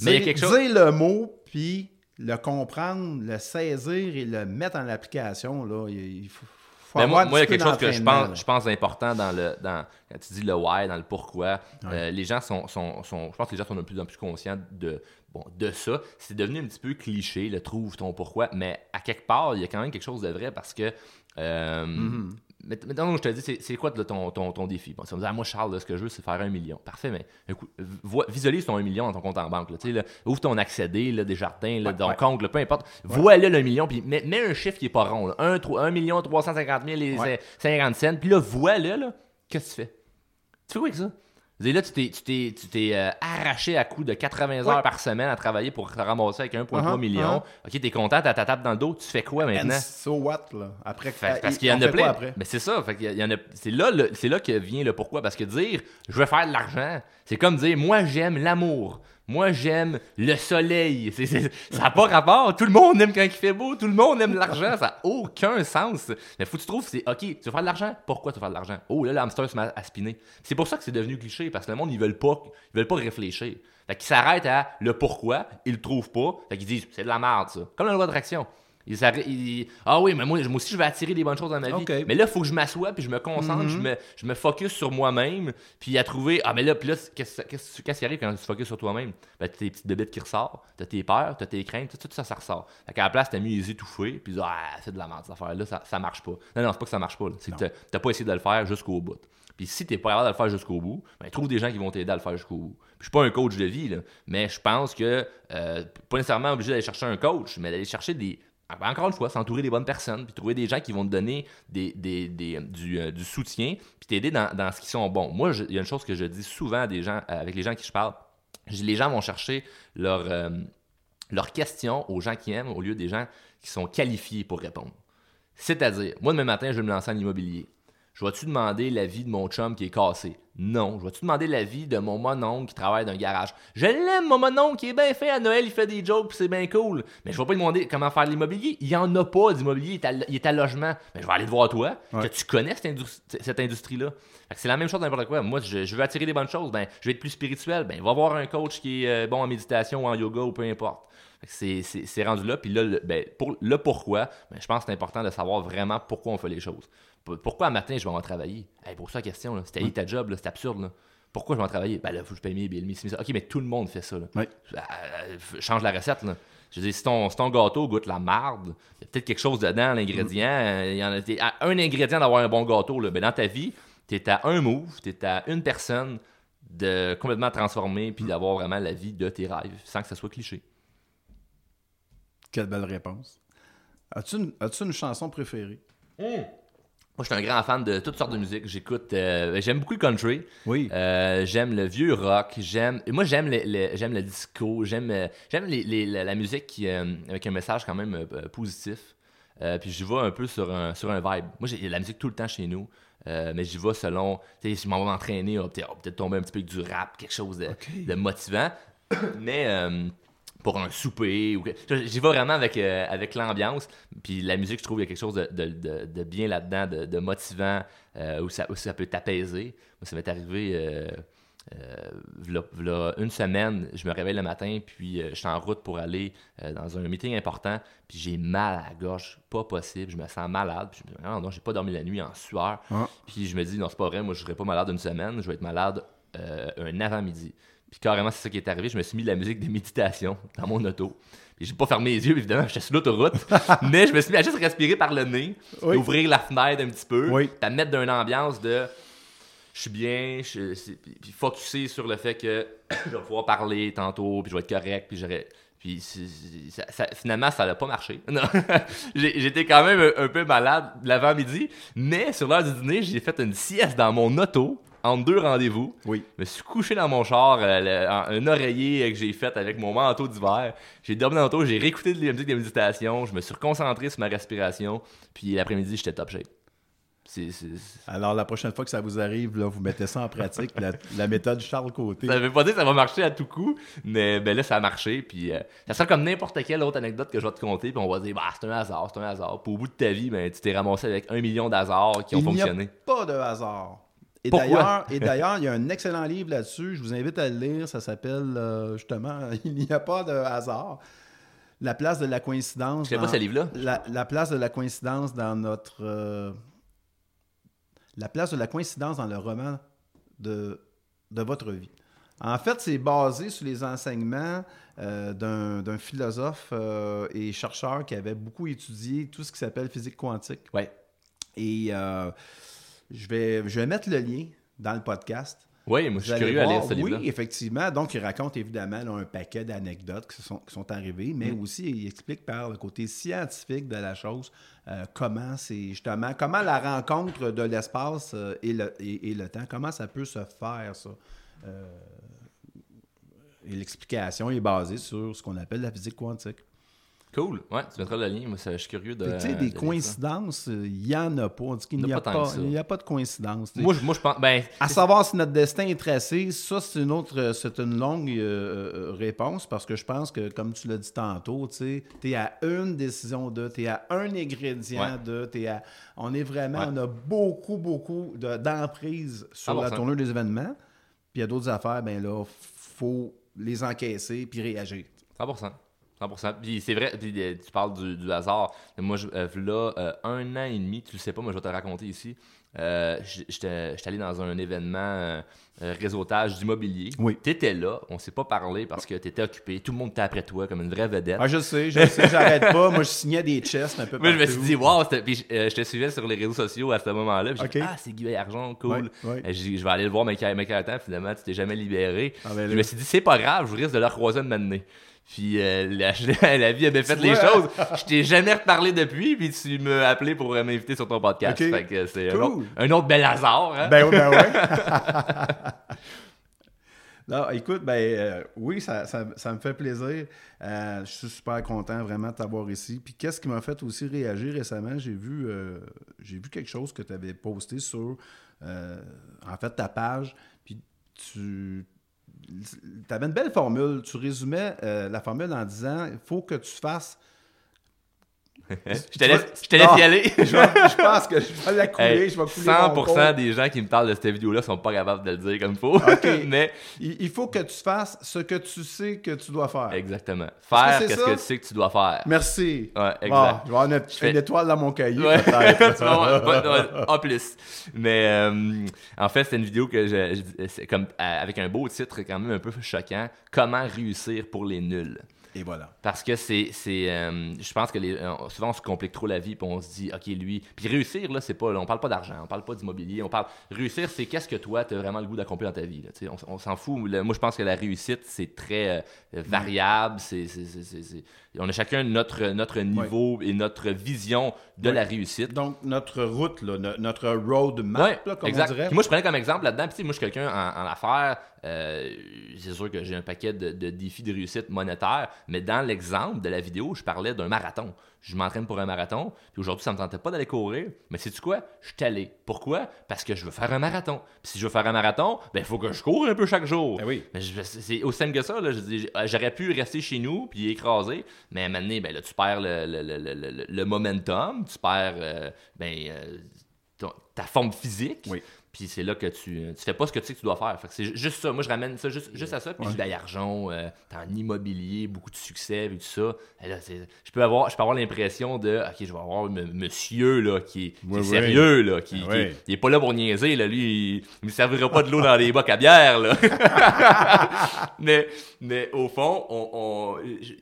il y a Dire- quelque chose- dire le mot, puis le comprendre, le saisir et le mettre en application, là, il il faut, faut Mais Ben, moi, moi, il y a quelque chose que je pense, je pense important dans le. Dans, quand tu dis le why, dans le pourquoi, euh, les gens sont, sont, sont- Je pense que les gens sont de plus en plus conscients de, bon, de ça. C'est devenu un petit peu cliché, le trouve ton pourquoi, mais à quelque part, il y a quand même quelque chose de vrai parce que. euh, Mm-hmm. mais- Maintenant, je te dis, c'est- c'est quoi ton, ton, ton défi? Bon, si on me dit, ah, moi, Charles, là, ce que je veux, c'est faire un million. Parfait, mais écoute, visualise ton un million dans ton compte en banque. Là, là, ouvre ton accédé, là, des jardins, là, Ouais, ton ouais. compte, là, peu importe. Vois-le le million, puis mets, mets un chiffre qui n'est pas rond. Là. 1, 3, 1 million 350 000 et Ouais. 50 cents. Puis là, vois-le, là, qu'est-ce que tu fais? Tu fais quoi avec ça? Dire, Là, tu t'es, tu t'es, tu t'es euh, arraché à coup de 80 heures par semaine à travailler pour te ramasser avec 1,3 Uh-huh, million. uh-huh. Ok, t'es content, t'as ta table dans le dos, tu fais quoi maintenant? And so what, là? Après, Fait- parce il- qu'il y en a plein. après? Mais c'est ça. Fait qu'il y en a, c'est là, le- c'est là que vient le pourquoi. Parce que dire, je veux faire de l'argent, c'est comme dire, moi j'aime l'amour. Moi j'aime le soleil. Ça n'a pas rapport. Tout le monde aime quand il fait beau. Tout le monde aime l'argent. Ça n'a aucun sens. Mais faut que tu trouves, c'est OK, tu veux faire de l'argent? Pourquoi tu veux faire de l'argent? Oh là, l'hamster se met à spinner. C'est pour ça que c'est devenu cliché. Parce que le monde, ils veulent pas, veulent pas réfléchir. Fait qu'ils s'arrêtent à le pourquoi, ils le trouvent pas. Fait qu'ils disent, c'est de la merde ça. Comme la loi d'attraction. Ils Ah oui, mais moi, moi aussi, je vais attirer des bonnes choses dans ma vie. Mais là, il faut que je m'assoie, puis je me concentre, je, me, je me focus sur moi-même, puis à trouver. Ah, mais là, puis là, qu'est-ce qui arrive quand tu te focuses sur toi-même? Ben, t'as tes petites bébites qui ressortent, t'as tes peurs, t'as tes craintes, tout, tout ça, ça ressort. Fait qu'à la place, t'as mis les étouffés, puis ah, c'est de la merde, cette affaire-là, ça, ça marche pas. Non, non, c'est pas que ça marche pas, c'est que t'as- t'as pas essayé de le faire jusqu'au bout. Puis si t'es pas capable de le faire jusqu'au bout, ben trouve des gens qui vont t'aider à le faire jusqu'au bout. Puis je suis pas un coach de vie, là, mais je pense que euh, pas nécessairement obligé d'aller chercher un coach, mais d'aller chercher des. Encore une fois, s'entourer des bonnes personnes, puis trouver des gens qui vont te donner euh, du soutien, puis t'aider dans, dans ce qui sont bons. Moi, il y a une chose que je dis souvent euh, avec les gens qui je parle. Les gens vont chercher leur, euh, leurs questions aux gens qui aiment au lieu des gens qui sont qualifiés pour répondre. C'est-à-dire, moi, demain matin, je vais me lancer en immobilier. Je vais-tu demander l'avis de mon chum qui est cassé? Non. Je vais-tu demander l'avis de mon mononcle qui travaille dans un garage? Je l'aime, mon mononcle, qui est bien fait. À Noël, il fait des jokes, puis c'est bien cool. Mais je vais pas lui demander comment faire l'immobilier. Il y en a pas d'immobilier, il est à, il est à logement. Mais je vais aller te voir toi, Ouais. que tu connais cette, indus- cette industrie-là. C'est la même chose dans n'importe quoi. Moi, je, je veux attirer des bonnes choses. Ben, je vais être plus spirituel. Ben, va voir un coach qui est euh, bon en méditation ou en yoga ou peu importe. C'est, rendu là. Puis là, le, ben, pour, le pourquoi, ben, je pense que c'est important de savoir vraiment pourquoi on fait les choses. Pourquoi un matin, je vais en travailler? Hey, pour ça, la question, là, c'était haï ta job, là, c'est absurde. Là. Pourquoi je vais en travailler? Ben là, faut que je paye mes billes, mes. Ok, mais tout le monde fait ça. Là. Ouais. Euh, change la recette. Là. Je veux dire, si ton, si ton gâteau goûte la marde, il y a peut-être quelque chose dedans, l'ingrédient. euh, il y en a, à un ingrédient d'avoir un bon gâteau. Là. Ben, dans ta vie, tu es à un move, tu es à une personne de complètement transformer puis d'avoir vraiment la vie de tes rêves sans que ça soit cliché. Quelle belle réponse. As-tu une, as-tu une chanson préférée? Moi, je suis un grand fan de toutes sortes de musique. J'écoute, euh, j'aime beaucoup le country. Oui. Euh, j'aime le vieux rock. J'aime, moi, j'aime le, le- j'aime le disco. J'aime, euh, j'aime les- les- la, la musique qui, avec un message quand même positif. Puis j'y vais un peu sur un, sur un vibe. Moi, j'ai la musique tout le temps chez nous. Euh, mais j'y vais selon, tu sais, si je m'en vais m'entraîner, on va peut-être, on va peut-être tomber un petit peu avec du rap, quelque chose de, motivant. mais euh, pour un souper, ou j'y vais vraiment avec, euh, avec l'ambiance. Puis la musique, je trouve qu'il y a quelque chose de, de- de- de bien là-dedans, de, motivant, euh, où, ça, où ça peut t'apaiser. Moi, ça m'est arrivé euh, v'là- v'là une semaine, je me réveille le matin, puis je suis en route pour aller dans un meeting important, puis j'ai mal à la gorge, pas possible, je me sens malade, puis je me dis, non, non, j'ai pas dormi la nuit en sueur, Ah. puis je me dis, non, c'est pas vrai, moi je serai pas malade une semaine, je vais être malade un avant-midi. Puis carrément, c'est ça qui est arrivé, je me suis mis de la musique de méditation dans mon auto. Puis j'ai pas fermé les yeux, évidemment, j'étais sur l'autoroute, mais je me suis mis à juste respirer par le nez, Oui. ouvrir la fenêtre un petit peu, Oui. puis à me mettre dans une ambiance de je suis bien, je, puis, focusser sur le fait que je vais pouvoir parler tantôt, puis je vais être correct, puis j'aurais. Puis ça- ça- finalement, ça n'a pas marché. J'étais quand même un, un peu malade l'avant-midi, mais sur l'heure du dîner, j'ai fait une sieste dans mon auto entre deux rendez-vous. Oui. Je me suis couché dans mon char, euh, le- en- un oreiller que j'ai fait avec mon manteau d'hiver. J'ai dormi dans l'auto, j'ai réécouté de la musique de méditation, je me suis reconcentré sur ma respiration, puis l'après-midi, j'étais top shape. C'est- c'est- c'est- Alors, la prochaine fois que ça vous arrive, là, vous mettez ça en pratique, la, la méthode Charles Côté. Ça veut pas dire que ça va marcher à tout coup, mais ben là, ça a marché. Puis euh, ça sera comme n'importe quelle autre anecdote que je vais te conter. Puis on va dire, bah, c'est un hasard, c'est un hasard. Puis au bout de ta vie, ben, tu t'es ramassé avec un million d'hasards qui ont Il n'y a fonctionné. pas de hasard. Et d'ailleurs, et d'ailleurs, il y a un excellent livre là-dessus. Je vous invite à le lire. Ça s'appelle euh, justement Il n'y a pas de hasard. La place de la coïncidence. Je sais pas dans- ce livre-là. La, la place de la coïncidence dans notre. euh, la place de la coïncidence dans le roman de, de votre vie. En fait, c'est basé sur les enseignements euh, d'un d'un philosophe euh, et chercheur qui avait beaucoup étudié tout ce qui s'appelle physique quantique. Ouais. Et euh, je, vais, je vais mettre le lien dans le podcast. Oui, moi je suis curieux à lire ce. Oui, effectivement. Donc, il raconte évidemment là, un paquet d'anecdotes qui sont, qui sont arrivées, mais Mm. aussi il explique par le côté scientifique de la chose euh, comment c'est justement, comment la rencontre de l'espace euh, et, le, et, et le temps, comment ça peut se faire, ça. Euh, et l'explication est basée sur ce qu'on appelle la physique quantique. Cool. Ouais, tu mettras le lien. Moi, je suis curieux de. Tu sais, de des coïncidences, euh, il n'y en a pas. On dit qu'il n'y a a, pas il a de coïncidence. tu sais. Moi, je, moi, je pense. Ben, À savoir si notre destin est tracé, ça, c'est une autre, c'est une longue euh, euh, réponse parce que je pense que, comme tu l'as dit tantôt, tu es à une décision de, tu es à un ingrédient Ouais. de, t'es à, on est vraiment, Ouais. on a beaucoup, beaucoup de- d'emprise sur la 100%. tournure des événements. Puis il y a d'autres affaires, ben là, faut les encaisser puis réagir. 100%. 100%. Puis c'est vrai, puis, euh, tu parles du, du hasard. Moi, je, euh, là, euh, un an et demi, tu le sais pas, moi je vais te raconter ici. Euh, J'étais allé dans un événement euh, réseautage d'immobilier. Oui. Tu étais là, on s'est pas parlé parce que tu étais occupé. Tout le monde était après toi comme une vraie vedette. Ah, je sais, je sais, j'arrête pas. Moi, je signais des chests un peu Moi, je me suis dit, wow, c'était- puis euh, je te suivais sur les réseaux sociaux à ce moment-là. puis j'ai Ok. dit, ah, c'est Guy Argent, cool. Ouais, ouais. Je vais aller le voir, mais temps, finalement, tu t'es jamais libéré. Ah, ben je me suis dit, c'est pas grave, je risque de le croiser de m'amener. Puis euh, la, la vie avait fait les choses. Je t'ai jamais reparlé depuis, puis tu m'as appelé pour euh, m'inviter sur ton podcast. Ok. Fait que c'est un, autre, un autre bel hasard. Hein? Ben oui, ben oui. non, écoute, ben euh, oui, ça, ça- ça me fait plaisir. Je suis super content vraiment de t'avoir ici. Puis qu'est-ce qui m'a fait aussi réagir récemment? J'ai vu, j'ai vu quelque chose que tu avais posté sur, en fait, ta page. Puis tu avais une belle formule. Tu résumais euh, la formule en disant il faut que tu fasses. je te laisse, je te laisse Ah, y aller. je, je pense que je vais la couler. Hey, je vais couler 100% mon pot. des gens qui me parlent de cette vidéo-là sont pas capables de le dire comme il faut. Mais Il, il faut que tu fasses ce que tu sais que tu dois faire. exactement. Faire ça? que tu sais que tu dois faire. Merci. Ouais, exact. Je vais avoir une, fais- une étoile dans mon cahier, Ouais. peut-être. En plus. Mais euh, en fait, c'est une vidéo que je, comme euh, avec un beau titre quand même un peu choquant. Comment réussir pour les nuls. Et voilà. Parce que c'est. euh, je pense que les, euh, souvent on se complique trop la vie puis on se dit, OK, lui. Puis réussir, là, c'est pas. on parle pas d'argent, on parle pas d'immobilier, on parle. Réussir, c'est qu'est-ce que toi, tu as vraiment le goût d'accomplir dans ta vie. là, on on s'en fout. Moi, je pense que la réussite, c'est très euh, variable. c'est On a chacun notre, notre niveau et notre vision de Ouais. la réussite. Donc, notre route, là, notre roadmap, Ouais, là, comme exact. on dirait. Puis moi, je prenais comme exemple là-dedans. Puis, moi, je suis quelqu'un en, en affaires. euh, c'est sûr que j'ai un paquet de, de défis de réussite monétaire. Mais dans l'exemple de la vidéo, je parlais d'un marathon. Je m'entraîne pour un marathon. Puis aujourd'hui, ça me tentait pas d'aller courir. Mais sais-tu quoi? Je suis allé. Pourquoi? Parce que je veux faire un marathon. Puis si je veux faire un marathon, ben il faut que je cours un peu chaque jour. Ben oui. C'est aussi simple que ça. Dis, J'aurais pu rester chez nous puis écraser, mais à un moment donné, ben, là, tu perds le, le- le- le- le- le momentum, tu perds euh, ben, euh, ton- ta forme physique. Oui. Puis c'est là que tu, tu fais pas ce que tu sais que tu dois faire. Fait que c'est ju- juste ça. Moi, je ramène ça juste, juste à ça. Puis Ouais. Argent, euh, t'as en immobilier, beaucoup de succès, puis tout ça. Et là, je peux avoir, je peux avoir l'impression de, OK, je vais avoir m- monsieur là, qui est, qui sérieux, là, qui, Ben qui- est pas là pour niaiser. Là. Lui, il, il me servira pas de l'eau dans les bocs à bière. Là. mais, mais au fond, on, on-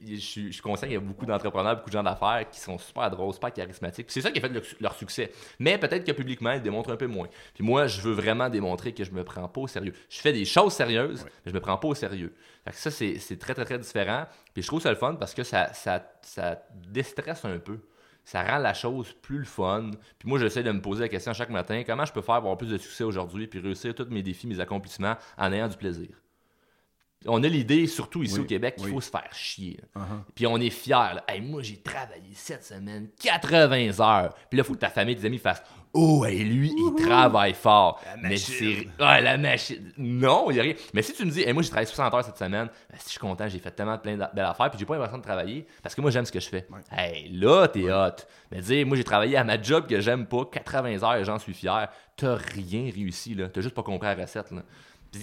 je, suis- conscient qu'il y a beaucoup d'entrepreneurs, beaucoup de gens d'affaires qui sont super drôles, super charismatiques. Puis C'est ça qui a fait le- leur succès. Mais peut-être que publiquement, ils démontrent un peu moins. Puis moi, je veux vraiment démontrer que je me prends pas au sérieux. Je fais des choses sérieuses, mais je me prends pas au sérieux. Fait que ça, c'est c'est très, très, très différent. Puis je trouve ça le fun parce que ça, ça, ça déstresse un peu. Ça rend la chose plus le fun. Puis moi, j'essaie de me poser la question chaque matin comment je peux faire pour avoir plus de succès aujourd'hui puis réussir tous mes défis, mes accomplissements en ayant du plaisir? On a l'idée, surtout ici Oui, au Québec, qu'il oui. faut se faire chier. Uh-huh. Puis on est fiers. là. Hey, moi, j'ai travaillé cette semaine 80 heures. Puis là, il faut que ta famille, tes amis fassent Oh, et lui, il travaille fort. La Mais machine. c'est. Ouais, la machine. Non, il n'y a rien. Mais si tu me dis, hey, moi, j'ai travaillé 60 heures cette semaine, ben, si je suis content, j'ai fait tellement de plein de belles affaires, puis j'ai pas l'impression de travailler parce que moi, j'aime ce que je fais. Ouais. Hey, là, t'es hot. Mais dire, moi, j'ai travaillé à ma job que j'aime pas 80 heures et j'en suis fier. T'as rien réussi, là. T'as juste pas compris la recette, là.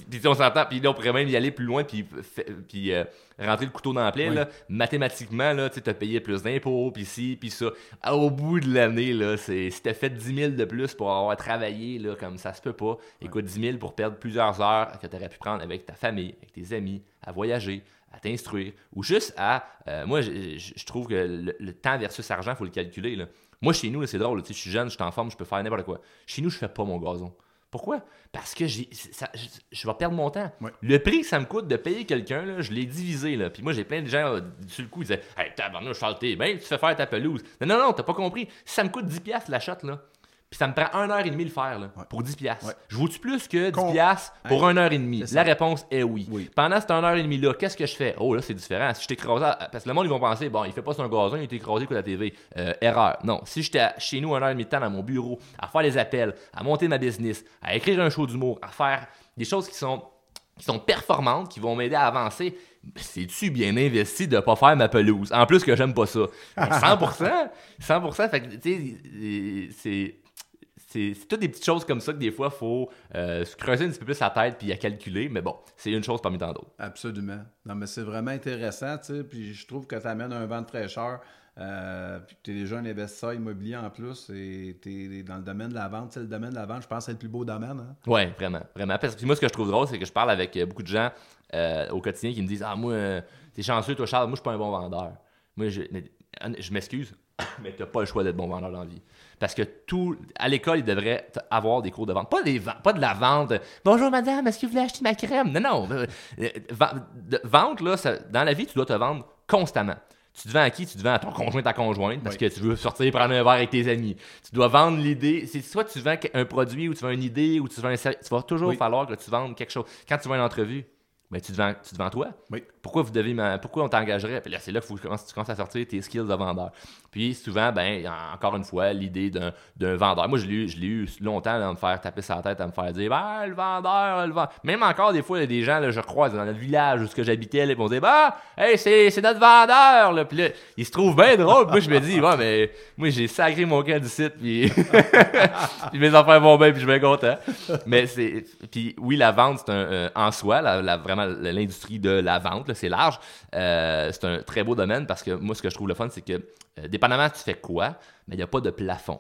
Puis, on s'entend, puis là, on pourrait même y aller plus loin, puis, euh, rentrer le couteau dans la plaie, Oui. là. Mathématiquement, là, tu t'as payé plus d'impôts, puis ci, puis ça. Ah, Au bout de l'année, là, c'est, si t'as fait 10 000 de plus pour avoir travaillé, là, comme ça se peut pas, écoute, 10 000 pour perdre plusieurs heures que t'aurais pu prendre avec ta famille, avec tes amis, à voyager, à t'instruire, ou juste à. euh, moi, je, trouve que le, le temps versus argent, il faut le calculer. là. Moi, chez nous, là, c'est drôle, tu je suis jeune, je suis en forme, je peux faire n'importe quoi. Chez nous, je fais pas mon gazon. Pourquoi? Parce que j'ai, ça- je, je vais perdre mon temps. Ouais. Le prix que ça me coûte de payer quelqu'un, là, je l'ai divisé. Là. Puis moi, j'ai plein de gens euh, sur le coup, ils disaient Hey, tabarnouche, Charles, t'es bien, tu fais faire ta pelouse. Non, non, non, t'as pas compris. Si ça me coûte 10$ piastres, la shot, là, puis ça me prend 1h30 le faire, là, Ouais. pour 10$. piastres. Ouais. Je vaux-tu plus que 10$ Con- piastres pour Hey, 1h30? c'est ça. La réponse est oui. Oui. Pendant cette 1h30-là, qu'est-ce que je fais? Oh, là, c'est différent. Si je t'écrase, parce que le monde, ils vont penser, bon, il fait pas son gazon, il est écrasé que la TV. Euh, erreur. Non. Si j'étais chez nous 1h30 de temps dans mon bureau, à faire les appels, à monter ma business, à écrire un show d'humour, à faire des choses qui sont, qui sont performantes, qui vont m'aider à avancer, c'est-tu bien investi de pas faire ma pelouse? En plus que j'aime pas ça. Mais 100%! 100%! Fait que, tu sais, c'est c'est c'est toutes des petites choses comme ça que des fois, il faut euh, se creuser un petit peu plus la tête puis à calculer. Mais bon, c'est une chose parmi tant d'autres. Absolument. Non, mais c'est vraiment intéressant, tu sais. Puis je trouve que tu amènes un vent de fraîcheur. Euh, puis tu es déjà un investisseur immobilier en plus et tu es dans le domaine de la vente. Sais, le domaine de la vente, je pense que c'est le plus beau domaine. Hein? Ouais, vraiment, vraiment. Parce que moi, ce que je trouve drôle, c'est que je parle avec euh, beaucoup de gens euh, au quotidien qui me disent Ah, moi, t'es chanceux, toi, Charles, moi, je suis pas un bon vendeur. Moi, je m'excuse, mais t'as pas le choix d'être bon vendeur dans la vie. Parce que tout, à l'école, il devrait avoir des cours de vente. Pas, des pas de la vente. Bonjour, madame, est-ce que vous voulez acheter ma crème? Non, non. euh, euh, vente, là, ça- dans la vie, tu dois te vendre constamment. Tu te vends à qui? Tu te vends à ton conjoint, ta conjointe, parce Oui. que tu veux sortir prendre un verre avec tes amis. Tu dois vendre l'idée. C'est soit tu vends un produit ou tu vends une idée ou tu vends un service. Tu vas toujours Oui. falloir que tu vendes quelque chose. Quand tu vas à une entrevue, ben, tu, te vends, tu te vends toi. Oui. Pourquoi vous devez pourquoi on t'engagerait? Puis là, c'est là que tu commences, à sortir tes skills de vendeur. Puis souvent, ben, il encore une fois, l'idée d'un, vendeur. Moi, je l'ai, eu, longtemps à me faire taper sa tête, à me faire dire Ben, le vendeur, le vendeur. Même encore, des fois, il y a des gens, là, je croise dans le village où ce que j'habitais, ils vont dire Bah, hey, c'est, notre vendeur. Là. Puis là, ils se trouvent bien drôle. Moi, je me dis Ouais, mais moi, j'ai sacré mon camp du site. Puis, puis mes affaires vont bien, puis je suis content. Mais c'est. Puis oui, la vente, c'est un. euh, en soi, vraiment, l'industrie de la vente, là, c'est large. Euh, c'est un très beau domaine parce que moi, ce que je trouve le fun, c'est que, euh, dépendamment tu fais quoi, mais il n'y a pas de plafond.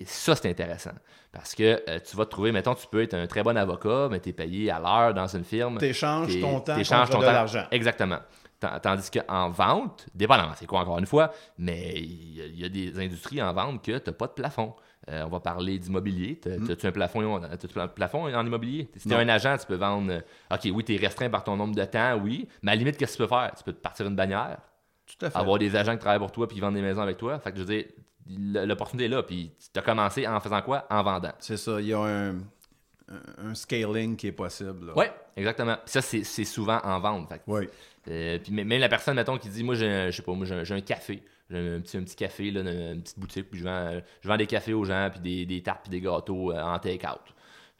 Et ça, c'est intéressant. Parce que euh, tu vas te trouver, mettons, tu peux être un très bon avocat, mais tu es payé à l'heure dans une firme. Tu échanges ton temps t'échanges contre de l'argent. Exactement. Tan- Tandis qu'en vente, dépendamment, c'est quoi encore une fois, mais il y, a- il y a des industries en vente que tu n'as pas de plafond. Euh, on va parler d'immobilier. Un plafond, t'as-tu un plafond en immobilier? Si tu Mm. Un agent, tu peux vendre. euh, OK, oui, tu es restreint par ton nombre de temps, oui. Mais à la limite, qu'est-ce que tu peux faire? Tu peux te partir une bannière, Tout à fait. avoir des agents qui travaillent pour toi puis qui vendent des maisons avec toi. Fait que je veux dire, l'opportunité est là. Puis tu as commencé en faisant quoi? En vendant. C'est ça. Il y a un, un- scaling qui est possible. Oui, exactement. Puis ça, c'est c'est souvent en vente. Fait que Oui. Euh, même la personne, mettons, qui dit Moi, je sais pas, moi, j'ai un, café. J'ai un petit, un petit café, là, une, petite boutique, puis je vends, je vends des cafés aux gens, puis des, des tartes, puis des gâteaux euh, en take-out.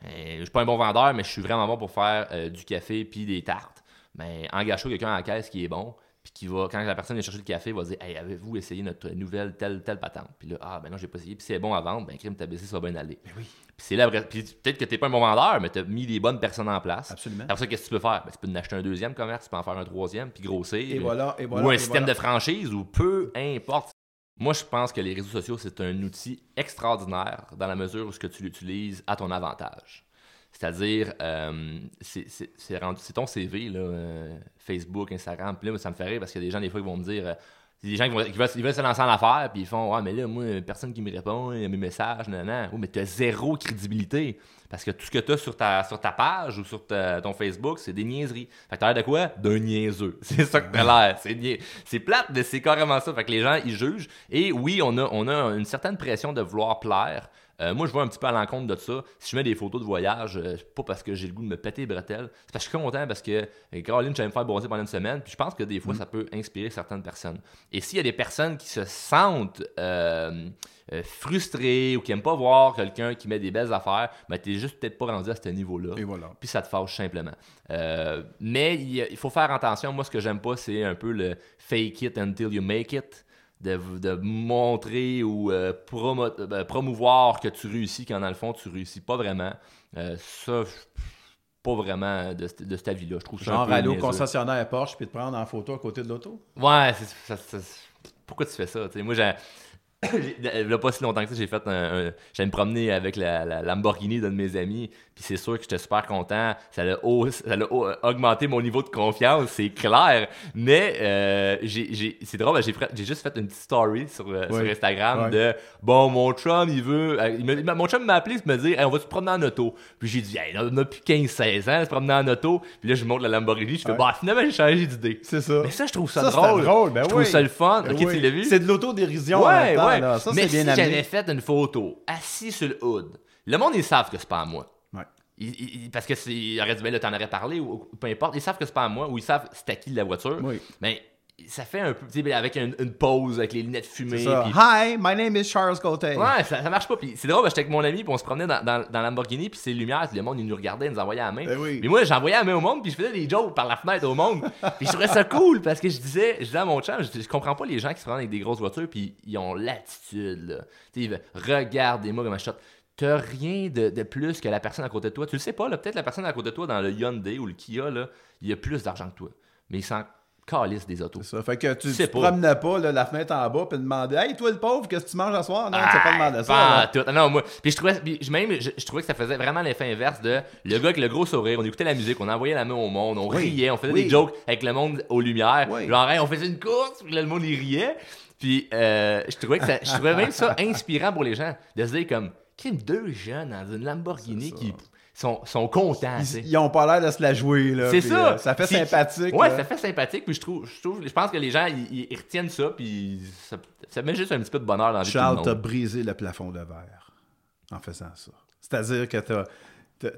Euh, je suis pas un bon vendeur, mais je suis vraiment bon pour faire du café, puis des tartes. Mais engage quelqu'un la caisse qui est bon, puis qui va, quand la personne vient chercher le café, va dire Hey, avez-vous essayé notre nouvelle telle, telle patente? Puis là, ah, ben non, j'ai pas essayé, puis c'est bon à vendre, ben crime, ta baissé, ça va bien aller. Ben oui. Puis c'est là, peut-être que t'es pas un bon vendeur, mais t'as mis les bonnes personnes en place. Absolument. Après ça, qu'est-ce que tu peux faire? Ben, tu peux en acheter un deuxième commerce, tu peux en faire un troisième, puis grossir. Et voilà. Et voilà ou un et système voilà. de franchise, ou peu importe. Moi, je pense que les réseaux sociaux, c'est un outil extraordinaire dans la mesure où ce que tu l'utilises à ton avantage. C'est-à-dire, euh, c'est- ton CV, là, euh, Facebook, Instagram. Puis là, ça me fait rire parce qu'il y a des gens, des fois, qui vont me dire. euh, des gens qui, vont- qui veulent, ils veulent se lancer en affaires, puis ils font Ouais, mais là, moi, personne qui me répond, il y a mes messages, non, non. Mais tu as zéro crédibilité. Parce que tout ce que tu as sur ta, sur ta page ou sur ton Facebook, c'est des niaiseries. Fait que t'as l'air de quoi? D'un niaiseux. C'est ça que t'as l'air. C'est nia- c'est plate, mais c'est carrément ça. Fait que les gens, ils jugent. Et oui, on a, on a une certaine pression de vouloir plaire. Euh, moi, je vois un petit peu à l'encontre de ça. Si je mets des photos de voyage, euh, c'est pas parce que j'ai le goût de me péter les bretelles, c'est parce que je suis content parce que euh, Caroline, j'allais me faire brosser pendant une semaine. Puis je pense que des fois, ça peut inspirer certaines personnes. Et s'il y a des personnes qui se sentent euh, frustrées ou qui n'aiment pas voir quelqu'un qui met des belles affaires, ben, t'es juste peut-être pas rendu à ce niveau-là Et voilà. puis ça te fâche simplement. Mais il, il faut faire attention. Moi, ce que j'aime pas, c'est un peu le fake it until you make it. De, de montrer ou euh, promo- euh, promouvoir que tu réussis quand dans le fond tu réussis pas vraiment. Euh, ça, je- pas vraiment de, de cet avis-là. Je trouve ça Genre aller au concessionnaire Porsche puis te prendre en photo à côté de l'auto? Ouais, c'est- ça- ça- pourquoi tu fais ça? Moi, J'ai- Il y a pas si longtemps que ça, j'ai fait un. un- J'allais me promener avec la, la Lamborghini d'un de mes amis. Puis c'est sûr que j'étais super content. Ça a, haut- ça a haut- augmenté mon niveau de confiance, c'est clair. Mais euh, j'ai- c'est drôle, j'ai juste fait une petite story sur, euh, sur Ouais. Instagram Ouais. de Bon, mon chum, il veut. euh, il mon chum m'a appelé pour me dire Hey, On va se promener en auto. Puis j'ai dit Hey, on a plus 15-16 ans, se promener en auto. Puis là, je montre la Lamborghini. Je fais Ouais. Bah, finalement, j'ai changé d'idée. C'est ça. Mais ça, je trouve ça, Ça, drôle. drôle, ben je trouve ça le fun. Ben ok, oui. tu l'as vu? C'est de l'autodérision. en Ouais, là. Ça, Mais si j'avais fait une photo assis sur le hood, le monde, ils savent que c'est pas à moi. Ouais. Ils- ils- parce que c'est, aurait dit, ben là, t'en aurais parlé, ou, ou peu importe. Ils savent que c'est pas à moi, ou ils savent c'est à qui de la voiture. Oui. Mais ça fait un peu, sais, avec une, une pause, avec les lunettes fumées. C'est ça. puis- Hi, my name is Charles Côté. Ouais, ça, ça marche pas. Puis c'est drôle, j'étais avec mon ami, puis on se promenait dans, dans, dans Lamborghini, puis ces lumières, le monde, ils nous regardait, ils nous envoyait la main. Ben oui. Mais moi, j'envoyais la main au monde, puis je faisais des jokes par la fenêtre au monde. puis je trouvais ça cool, parce que je disais, je disais à mon chum, je, je comprends pas les gens qui se prennent avec des grosses voitures, puis ils ont l'attitude, là. Regardez-moi comme je shot. T'as rien de, de plus que la personne à côté de toi. Tu le sais pas, là. Peut-être la personne à côté de toi dans le Hyundai ou le Kia, là, il a plus d'argent que toi. Mais il s'en calisse des autos. Ça. Fait que tu ne promenais pas là, la fenêtre en bas puis demandais Hey, toi le pauvre, qu'est-ce que tu manges ce soir? Non, tu sais pas demander ça. Pas tout. Ah Non, moi. Puis je trouvais, puis même, je, je trouvais que ça faisait vraiment l'effet inverse de le gars avec le gros sourire. On écoutait la musique, on envoyait la main au monde, on Oui. riait, on faisait Oui. des jokes avec le monde aux lumières. Oui. Genre, hey, on faisait une course, puis là, le monde il riait. Puis euh, je trouvais que ça, je trouvais même ça inspirant pour les gens de se dire comme, deux jeunes dans une Lamborghini qui sont, sont contents. Ils, ils ont pas l'air de se la jouer. là. C'est ça. euh, ça fait Puis- sympathique. Ouais, là. ça fait sympathique. Puis je trouve, je trouve, je pense que les gens, ils, ils retiennent ça. Puis ça, ça met juste un petit peu de bonheur dans la vie Charles, t'as brisé le plafond de verre en faisant ça. C'est-à-dire que t'as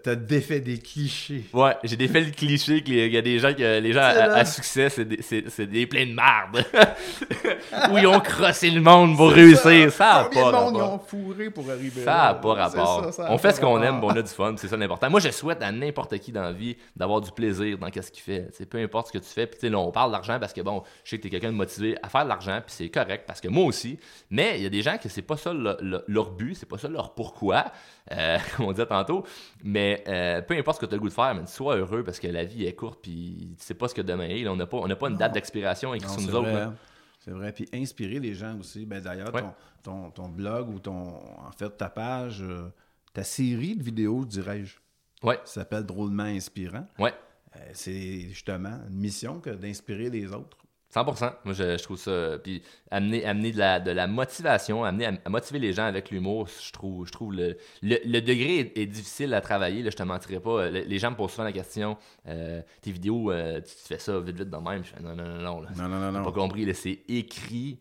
as, défait des clichés. Ouais, j'ai défait le cliché qu'il y a des gens, que les gens à, succès, c'est des, c'est, c'est des pleins de marde. Où ils ont crossé le monde pour réussir. Ça a Combien pas ils rapport. ont fourré pour arriver Ça n'a pas rapport. ça, ça a on fait ce qu'on aime, on a du fun, c'est ça l'important. Moi, je souhaite à n'importe qui dans la vie d'avoir du plaisir dans ce qu'il fait. C'est peu importe ce que tu fais. Puis, tu sais, là, on parle d'argent parce que, bon, je sais que tu es quelqu'un de motivé à faire de l'argent, puis c'est correct parce que moi aussi. Mais il y a des gens que c'est pas ça le- le- leur but, c'est pas ça leur pourquoi, euh, comme on disait tantôt. Mais euh, peu importe ce que tu as le goût de faire, mais sois heureux parce que la vie est courte, puis tu sais pas ce que demain est. Là, on n'a pas, on pas une date d'expiration écrite sur nous autres. vrai. là. C'est vrai. Puis inspirer les gens aussi. Ben, D'ailleurs, Ouais. ton, ton, ton blog ou ton, en fait, ta page, euh, ta série de vidéos, dirais-je, Ouais, s'appelle Drôlement Inspirant. ouais. Euh, c'est justement une mission que d'inspirer les autres. 100%. Moi, je, je trouve ça. Puis amener, amener de, la, de la motivation, amener à, à motiver les gens avec l'humour, je trouve, je trouve le, le, le degré est, est difficile à travailler. Là, je te mentirais pas. Le- Les gens me posent souvent la question euh, tes vidéos, euh, tu, tu fais ça vite, vite de même? Je fais non, non, non, non. là. Non, non, non, non. pas compris. C'est écrit,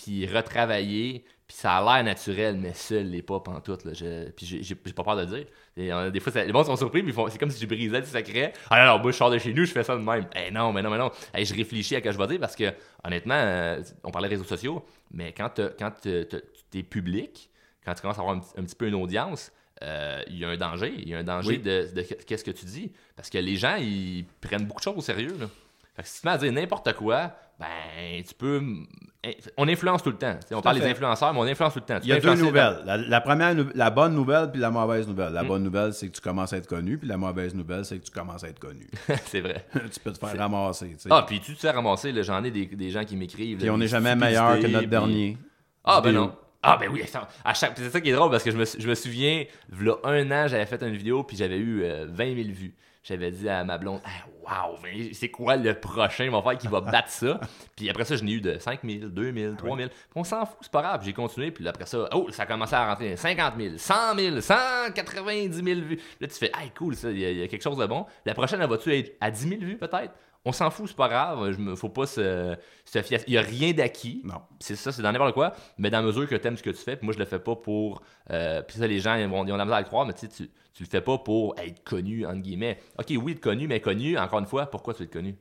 puis retravaillé, puis ça a l'air naturel, mais ça l'est pas pantoute. Là. Je, puis j'ai- j'ai j'ai pas peur de le dire. Et, euh, des fois, ça- les gens sont surpris, ils font- c'est comme si je brisais du secret. Ah non, non, moi je sors de chez nous, je fais ça de même. Eh non, mais non, mais non. Eh, je réfléchis à ce que je vais dire parce que, honnêtement, euh, on parlait des réseaux sociaux, mais quand, t'as- quand tu es public, quand tu commences à avoir un, petit- un petit peu une audience, euh, il y a un danger. Il y a un danger Oui. de, de qu'est-ce que tu dis. Parce que les gens, ils prennent beaucoup de choses au sérieux. Là. Fait que si tu te mets à dire n'importe quoi, ben, tu peux. On influence tout le temps. On Tout parle des influenceurs, mais on influence tout le temps. Tu Il y a deux nouvelles. La, la première, la bonne nouvelle puis la mauvaise nouvelle. Hmm. La bonne nouvelle, c'est que tu commences à être connu, puis la mauvaise nouvelle, c'est que tu commences à être connu. c'est vrai. tu peux te faire ramasser. Ah, puis tu te fais ramasser, j'en ai des, des gens qui m'écrivent. Puis on n'est jamais meilleur que notre puis- dernier. Ah, ben vidéo. non. Ah, ben oui, à chaque... c'est ça qui est drôle parce que je me, je me souviens, il un an, j'avais fait une vidéo puis j'avais eu euh, 20 000 vues. J'avais dit à ma blonde, ah, wow, c'est quoi le prochain mon frère qui va battre ça? puis après ça, je n'ai eu de 5 000, 2 000, 3 000. Puis on s'en fout, c'est pas grave. J'ai continué, puis après ça, oh, ça a commencé à rentrer 50 000, 100 000, 190 000 vues. Là, tu fais, ah, cool, ça, il y, y a quelque chose de bon. La prochaine, elle va-tu être à 10 000 vues peut-être? On s'en fout, c'est pas grave. Je me, faut pas se, se fier. Il y a rien d'acquis. Non. C'est ça, c'est dans n'importe quoi, mais dans la mesure que tu aimes ce que tu fais, puis moi je le fais pas pour. euh, puis ça, les gens ils vont, ils ont la misère à le croire, mais tu sais, tu, tu le fais pas pour être connu, entre guillemets. Ok, oui, être connu, mais connu, encore une fois, pourquoi tu veux être connu?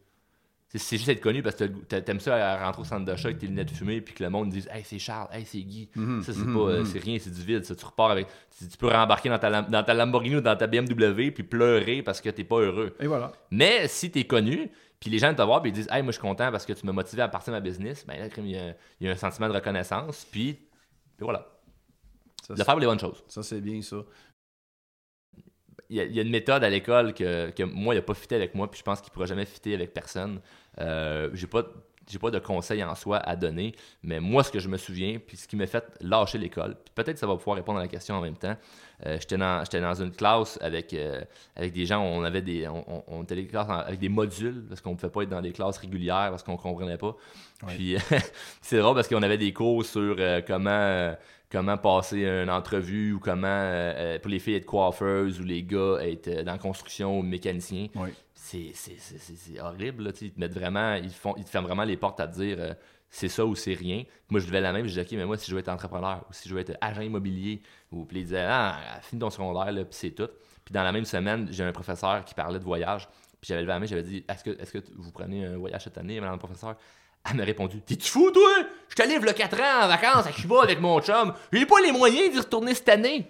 C'est- juste être connu parce que le t'aimes ça à rentrer au centre d'achat avec tes lunettes fumées, puis que le monde dise Hey, c'est Charles, hey, c'est Guy. Mhm, ça, c'est mhm, pas. euh, mhm. c'est rien, c'est du vide. Ça, tu repars avec. Tu, tu peux rembarquer dans ta, dans ta Lamborghini ou dans ta BMW, puis pleurer parce que t'es pas heureux. Et voilà. Mais si tu es connu, puis les gens te voient, puis ils disent Hey, moi, je suis content parce que tu m'as motivé à partir de ma business, ben là, il y, a- il y a un sentiment de reconnaissance, puis, puis voilà. Ça, De c'est- faire pour les bonnes choses. ça, c'est bien ça. Il y, y a une méthode à l'école que, que moi, il n'a pas fité avec moi, puis je pense qu'il ne pourra jamais fitter avec personne. Euh, j'ai pas. J'ai pas de conseils en soi à donner, mais moi, ce que je me souviens, puis ce qui m'a fait lâcher l'école, puis peut-être ça va pouvoir répondre à la question en même temps. Euh, j'étais dans, j'étais dans une classe avec, euh, avec des gens, on avait des, on, on était des classes en- avec des modules parce qu'on ne pouvait pas être dans des classes régulières parce qu'on comprenait pas. Puis c'est drôle parce qu'on avait des cours sur euh, comment comment passer une entrevue ou comment euh, pour les filles être coiffeuses ou les gars être euh, dans la construction ou mécaniciens. Oui. C'est, horrible, là, ils te mettent vraiment, ils, font, ils te ferment vraiment les portes à te dire euh, c'est ça ou c'est rien. Moi, je levais la et je disais, OK, mais moi, si je veux être entrepreneur ou si je veux être agent immobilier, ou puis ils disaient, ah, finis ton secondaire, puis c'est tout. Puis dans la même semaine, j'ai un professeur qui parlait de voyage, puis j'avais levé la main, j'avais dit, est-ce que, vous prenez un voyage cette année, madame le professeur? Elle m'a répondu T'es-tu fou, toi? Je te livre le 4 ans en vacances à Cuba avec mon chum. J'ai pas les moyens d'y retourner cette année.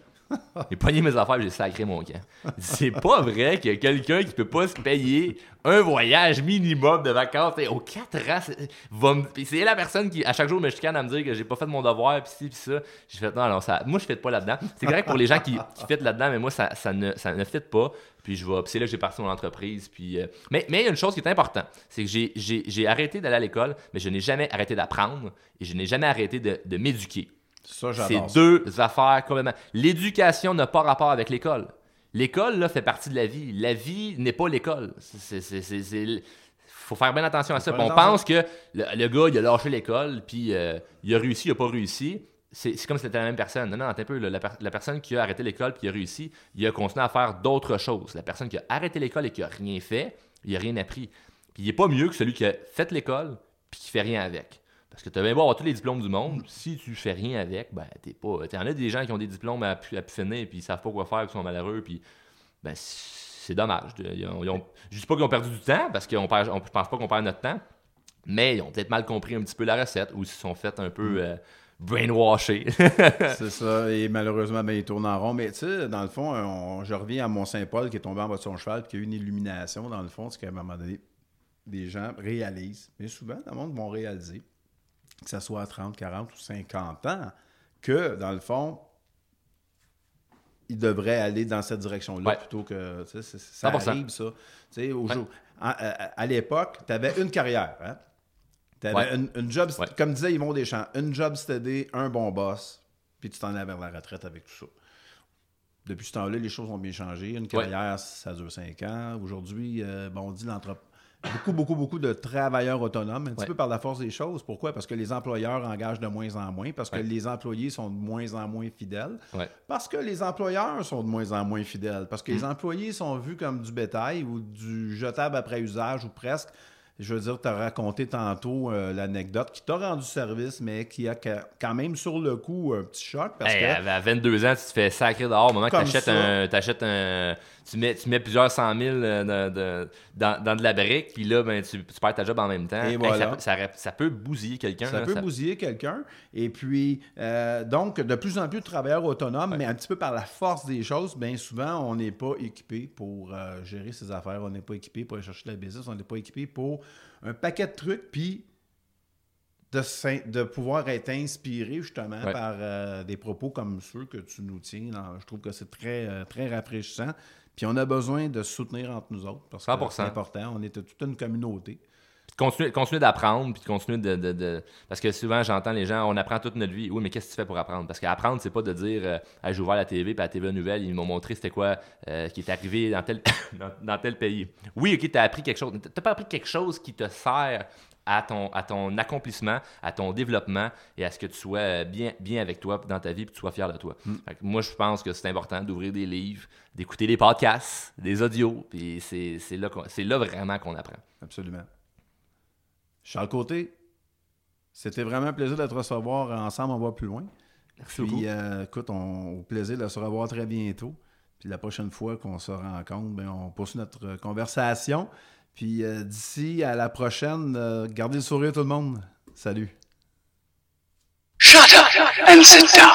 J'ai pogné mes affaires, j'ai sacré mon camp. C'est pas vrai a quelqu'un qui peut pas se payer un voyage minimum de vacances. Aux 4 ans, c'est- c'est la personne qui, à chaque jour, me chicane à me dire que j'ai pas fait mon devoir, pis ci, pis ça. J'ai fait, non, non, ça, moi, je fais pas là-dedans. C'est correct pour les gens qui, qui fit là-dedans, mais moi, ça, ça ne, ça ne fit pas. Puis je vais, c'est là que j'ai parti mon entreprise. Puis, euh, mais, mais il y a une chose qui est importante, c'est que j'ai, j'ai, arrêté d'aller à l'école, mais je n'ai jamais arrêté d'apprendre et je n'ai jamais arrêté de m'éduquer. Ça, C'est deux affaires complètement. L'éducation n'a pas rapport avec l'école. L'école, là, fait partie de la vie. La vie n'est pas l'école. C'est, faut faire bien attention à ça. Puis on pense que le, le gars, il a lâché l'école, puis euh, il a réussi, il a pas réussi. C'est, comme si c'était la même personne. Non, non, un peu. là. La, per- la personne qui a arrêté l'école puis qui a réussi, il a continué à faire d'autres choses. La personne qui a arrêté l'école et qui a rien fait, il a rien appris. Puis il est pas mieux que celui qui a fait l'école puis qui fait rien avec. Parce que tu as bien beau avoir tous les diplômes du monde, si tu fais rien avec, ben t'es pas. T'en as des gens qui ont des diplômes à, à finir puis ils savent pas quoi faire, qui sont malheureux, puis ben c'est dommage. Ils ont, ils ont- je dis pas qu'ils ont perdu du temps parce qu'on perd, on, je pense pas qu'on perd notre temps, mais ils ont peut-être mal compris un petit peu la recette ou ils se sont fait un peu euh, brainwasher. C'est ça, et malheureusement, ben, il tourne en rond. Mais tu sais, dans le fond, on- je reviens à Mont-Saint-Paul qui est tombé en bas de son cheval et qui a eu une illumination. Dans le fond, c'est qu'à un moment donné, des gens réalisent, mais souvent, dans le monde vont réaliser, que ça soit à 30, 40 ou 50 ans, que dans le fond, ils devraient aller dans cette direction-là Ouais. plutôt que. Ça 100%. arrive, ça. Au Ouais. jour- à, à- à l'époque, tu avais une carrière. Hein? Tu avais Ouais. une, une job, comme disait Yvon Deschamps, une job steady, un bon boss, puis tu t'en allais vers la retraite avec tout ça. Depuis ce temps-là, les choses ont bien changé. Une carrière, ça dure cinq ans. Aujourd'hui, euh, bon, on dit l'entreprise. Beaucoup, beaucoup, beaucoup de travailleurs autonomes, un petit Ouais. peu par la force des choses. Pourquoi? Parce que les employeurs engagent de moins en moins, parce que Ouais. les employés sont de moins en moins fidèles, Ouais. parce que les employeurs sont de moins en moins fidèles, parce Mm. que les employés sont vus comme du bétail ou du jetable après usage ou presque. Je veux dire, tu as raconté tantôt euh, l'anecdote qui t'a rendu service, mais qui a quand même sur le coup un petit choc parce Hey, que. à à 22 ans, tu te fais sacrer dehors. Au moment que un, t'achètes un. Tu mets, tu mets plusieurs cent mille euh, de- de- dans, dans de la brique, puis là, ben, tu, tu perds ta job en même temps. Et Hey, voilà. ça, peut- ça, peut bousiller quelqu'un. Ça là, peut bousiller quelqu'un. Et puis, euh, donc, de plus en plus de travailleurs autonomes, mais un petit peu par la force des choses, bien souvent, on n'est pas équipé pour euh, gérer ses affaires. On n'est pas équipé pour aller chercher de la business. On n'est pas équipé pour un paquet de trucs. Puis, de, de pouvoir être inspiré justement Ouais. par euh, des propos comme ceux que tu nous tiens. je trouve que c'est très, euh, très rafraîchissant. Puis on a besoin de se soutenir entre nous autres parce que 100%. c'est important. On est toute une communauté. Puis de continuer, continuer d'apprendre, puis de continuer de, de- de- Parce que souvent, j'entends les gens, on apprend toute notre vie. Oui, mais qu'est-ce que tu fais pour apprendre? Parce qu'apprendre, c'est pas de dire, euh, Ah, j'ai ouvert la TV, puis la TV Nouvelle, ils m'ont montré c'était quoi euh, qui est arrivé dans tel, dans, dans tel pays. Oui, ok, t'as appris quelque chose. T'as pas appris quelque chose qui te sert à ton, à ton accomplissement, à ton développement et à ce que tu sois euh, bien, bien avec toi dans ta vie, puis que tu sois fier de toi. Que moi, je pense que c'est important d'ouvrir des livres, d'écouter des podcasts, des audios, puis c'est là, là vraiment qu'on apprend. Absolument. Charles Côté, c'était vraiment un plaisir de te recevoir. Ensemble, on va plus loin. Merci beaucoup. Puis, euh, écoute, on, au plaisir de se revoir très bientôt. Puis la prochaine fois qu'on se rencontre, ben, on poursuit notre euh, conversation. Puis euh, d'ici à la prochaine, euh, gardez le sourire tout le monde. Salut. Shut up and sit down.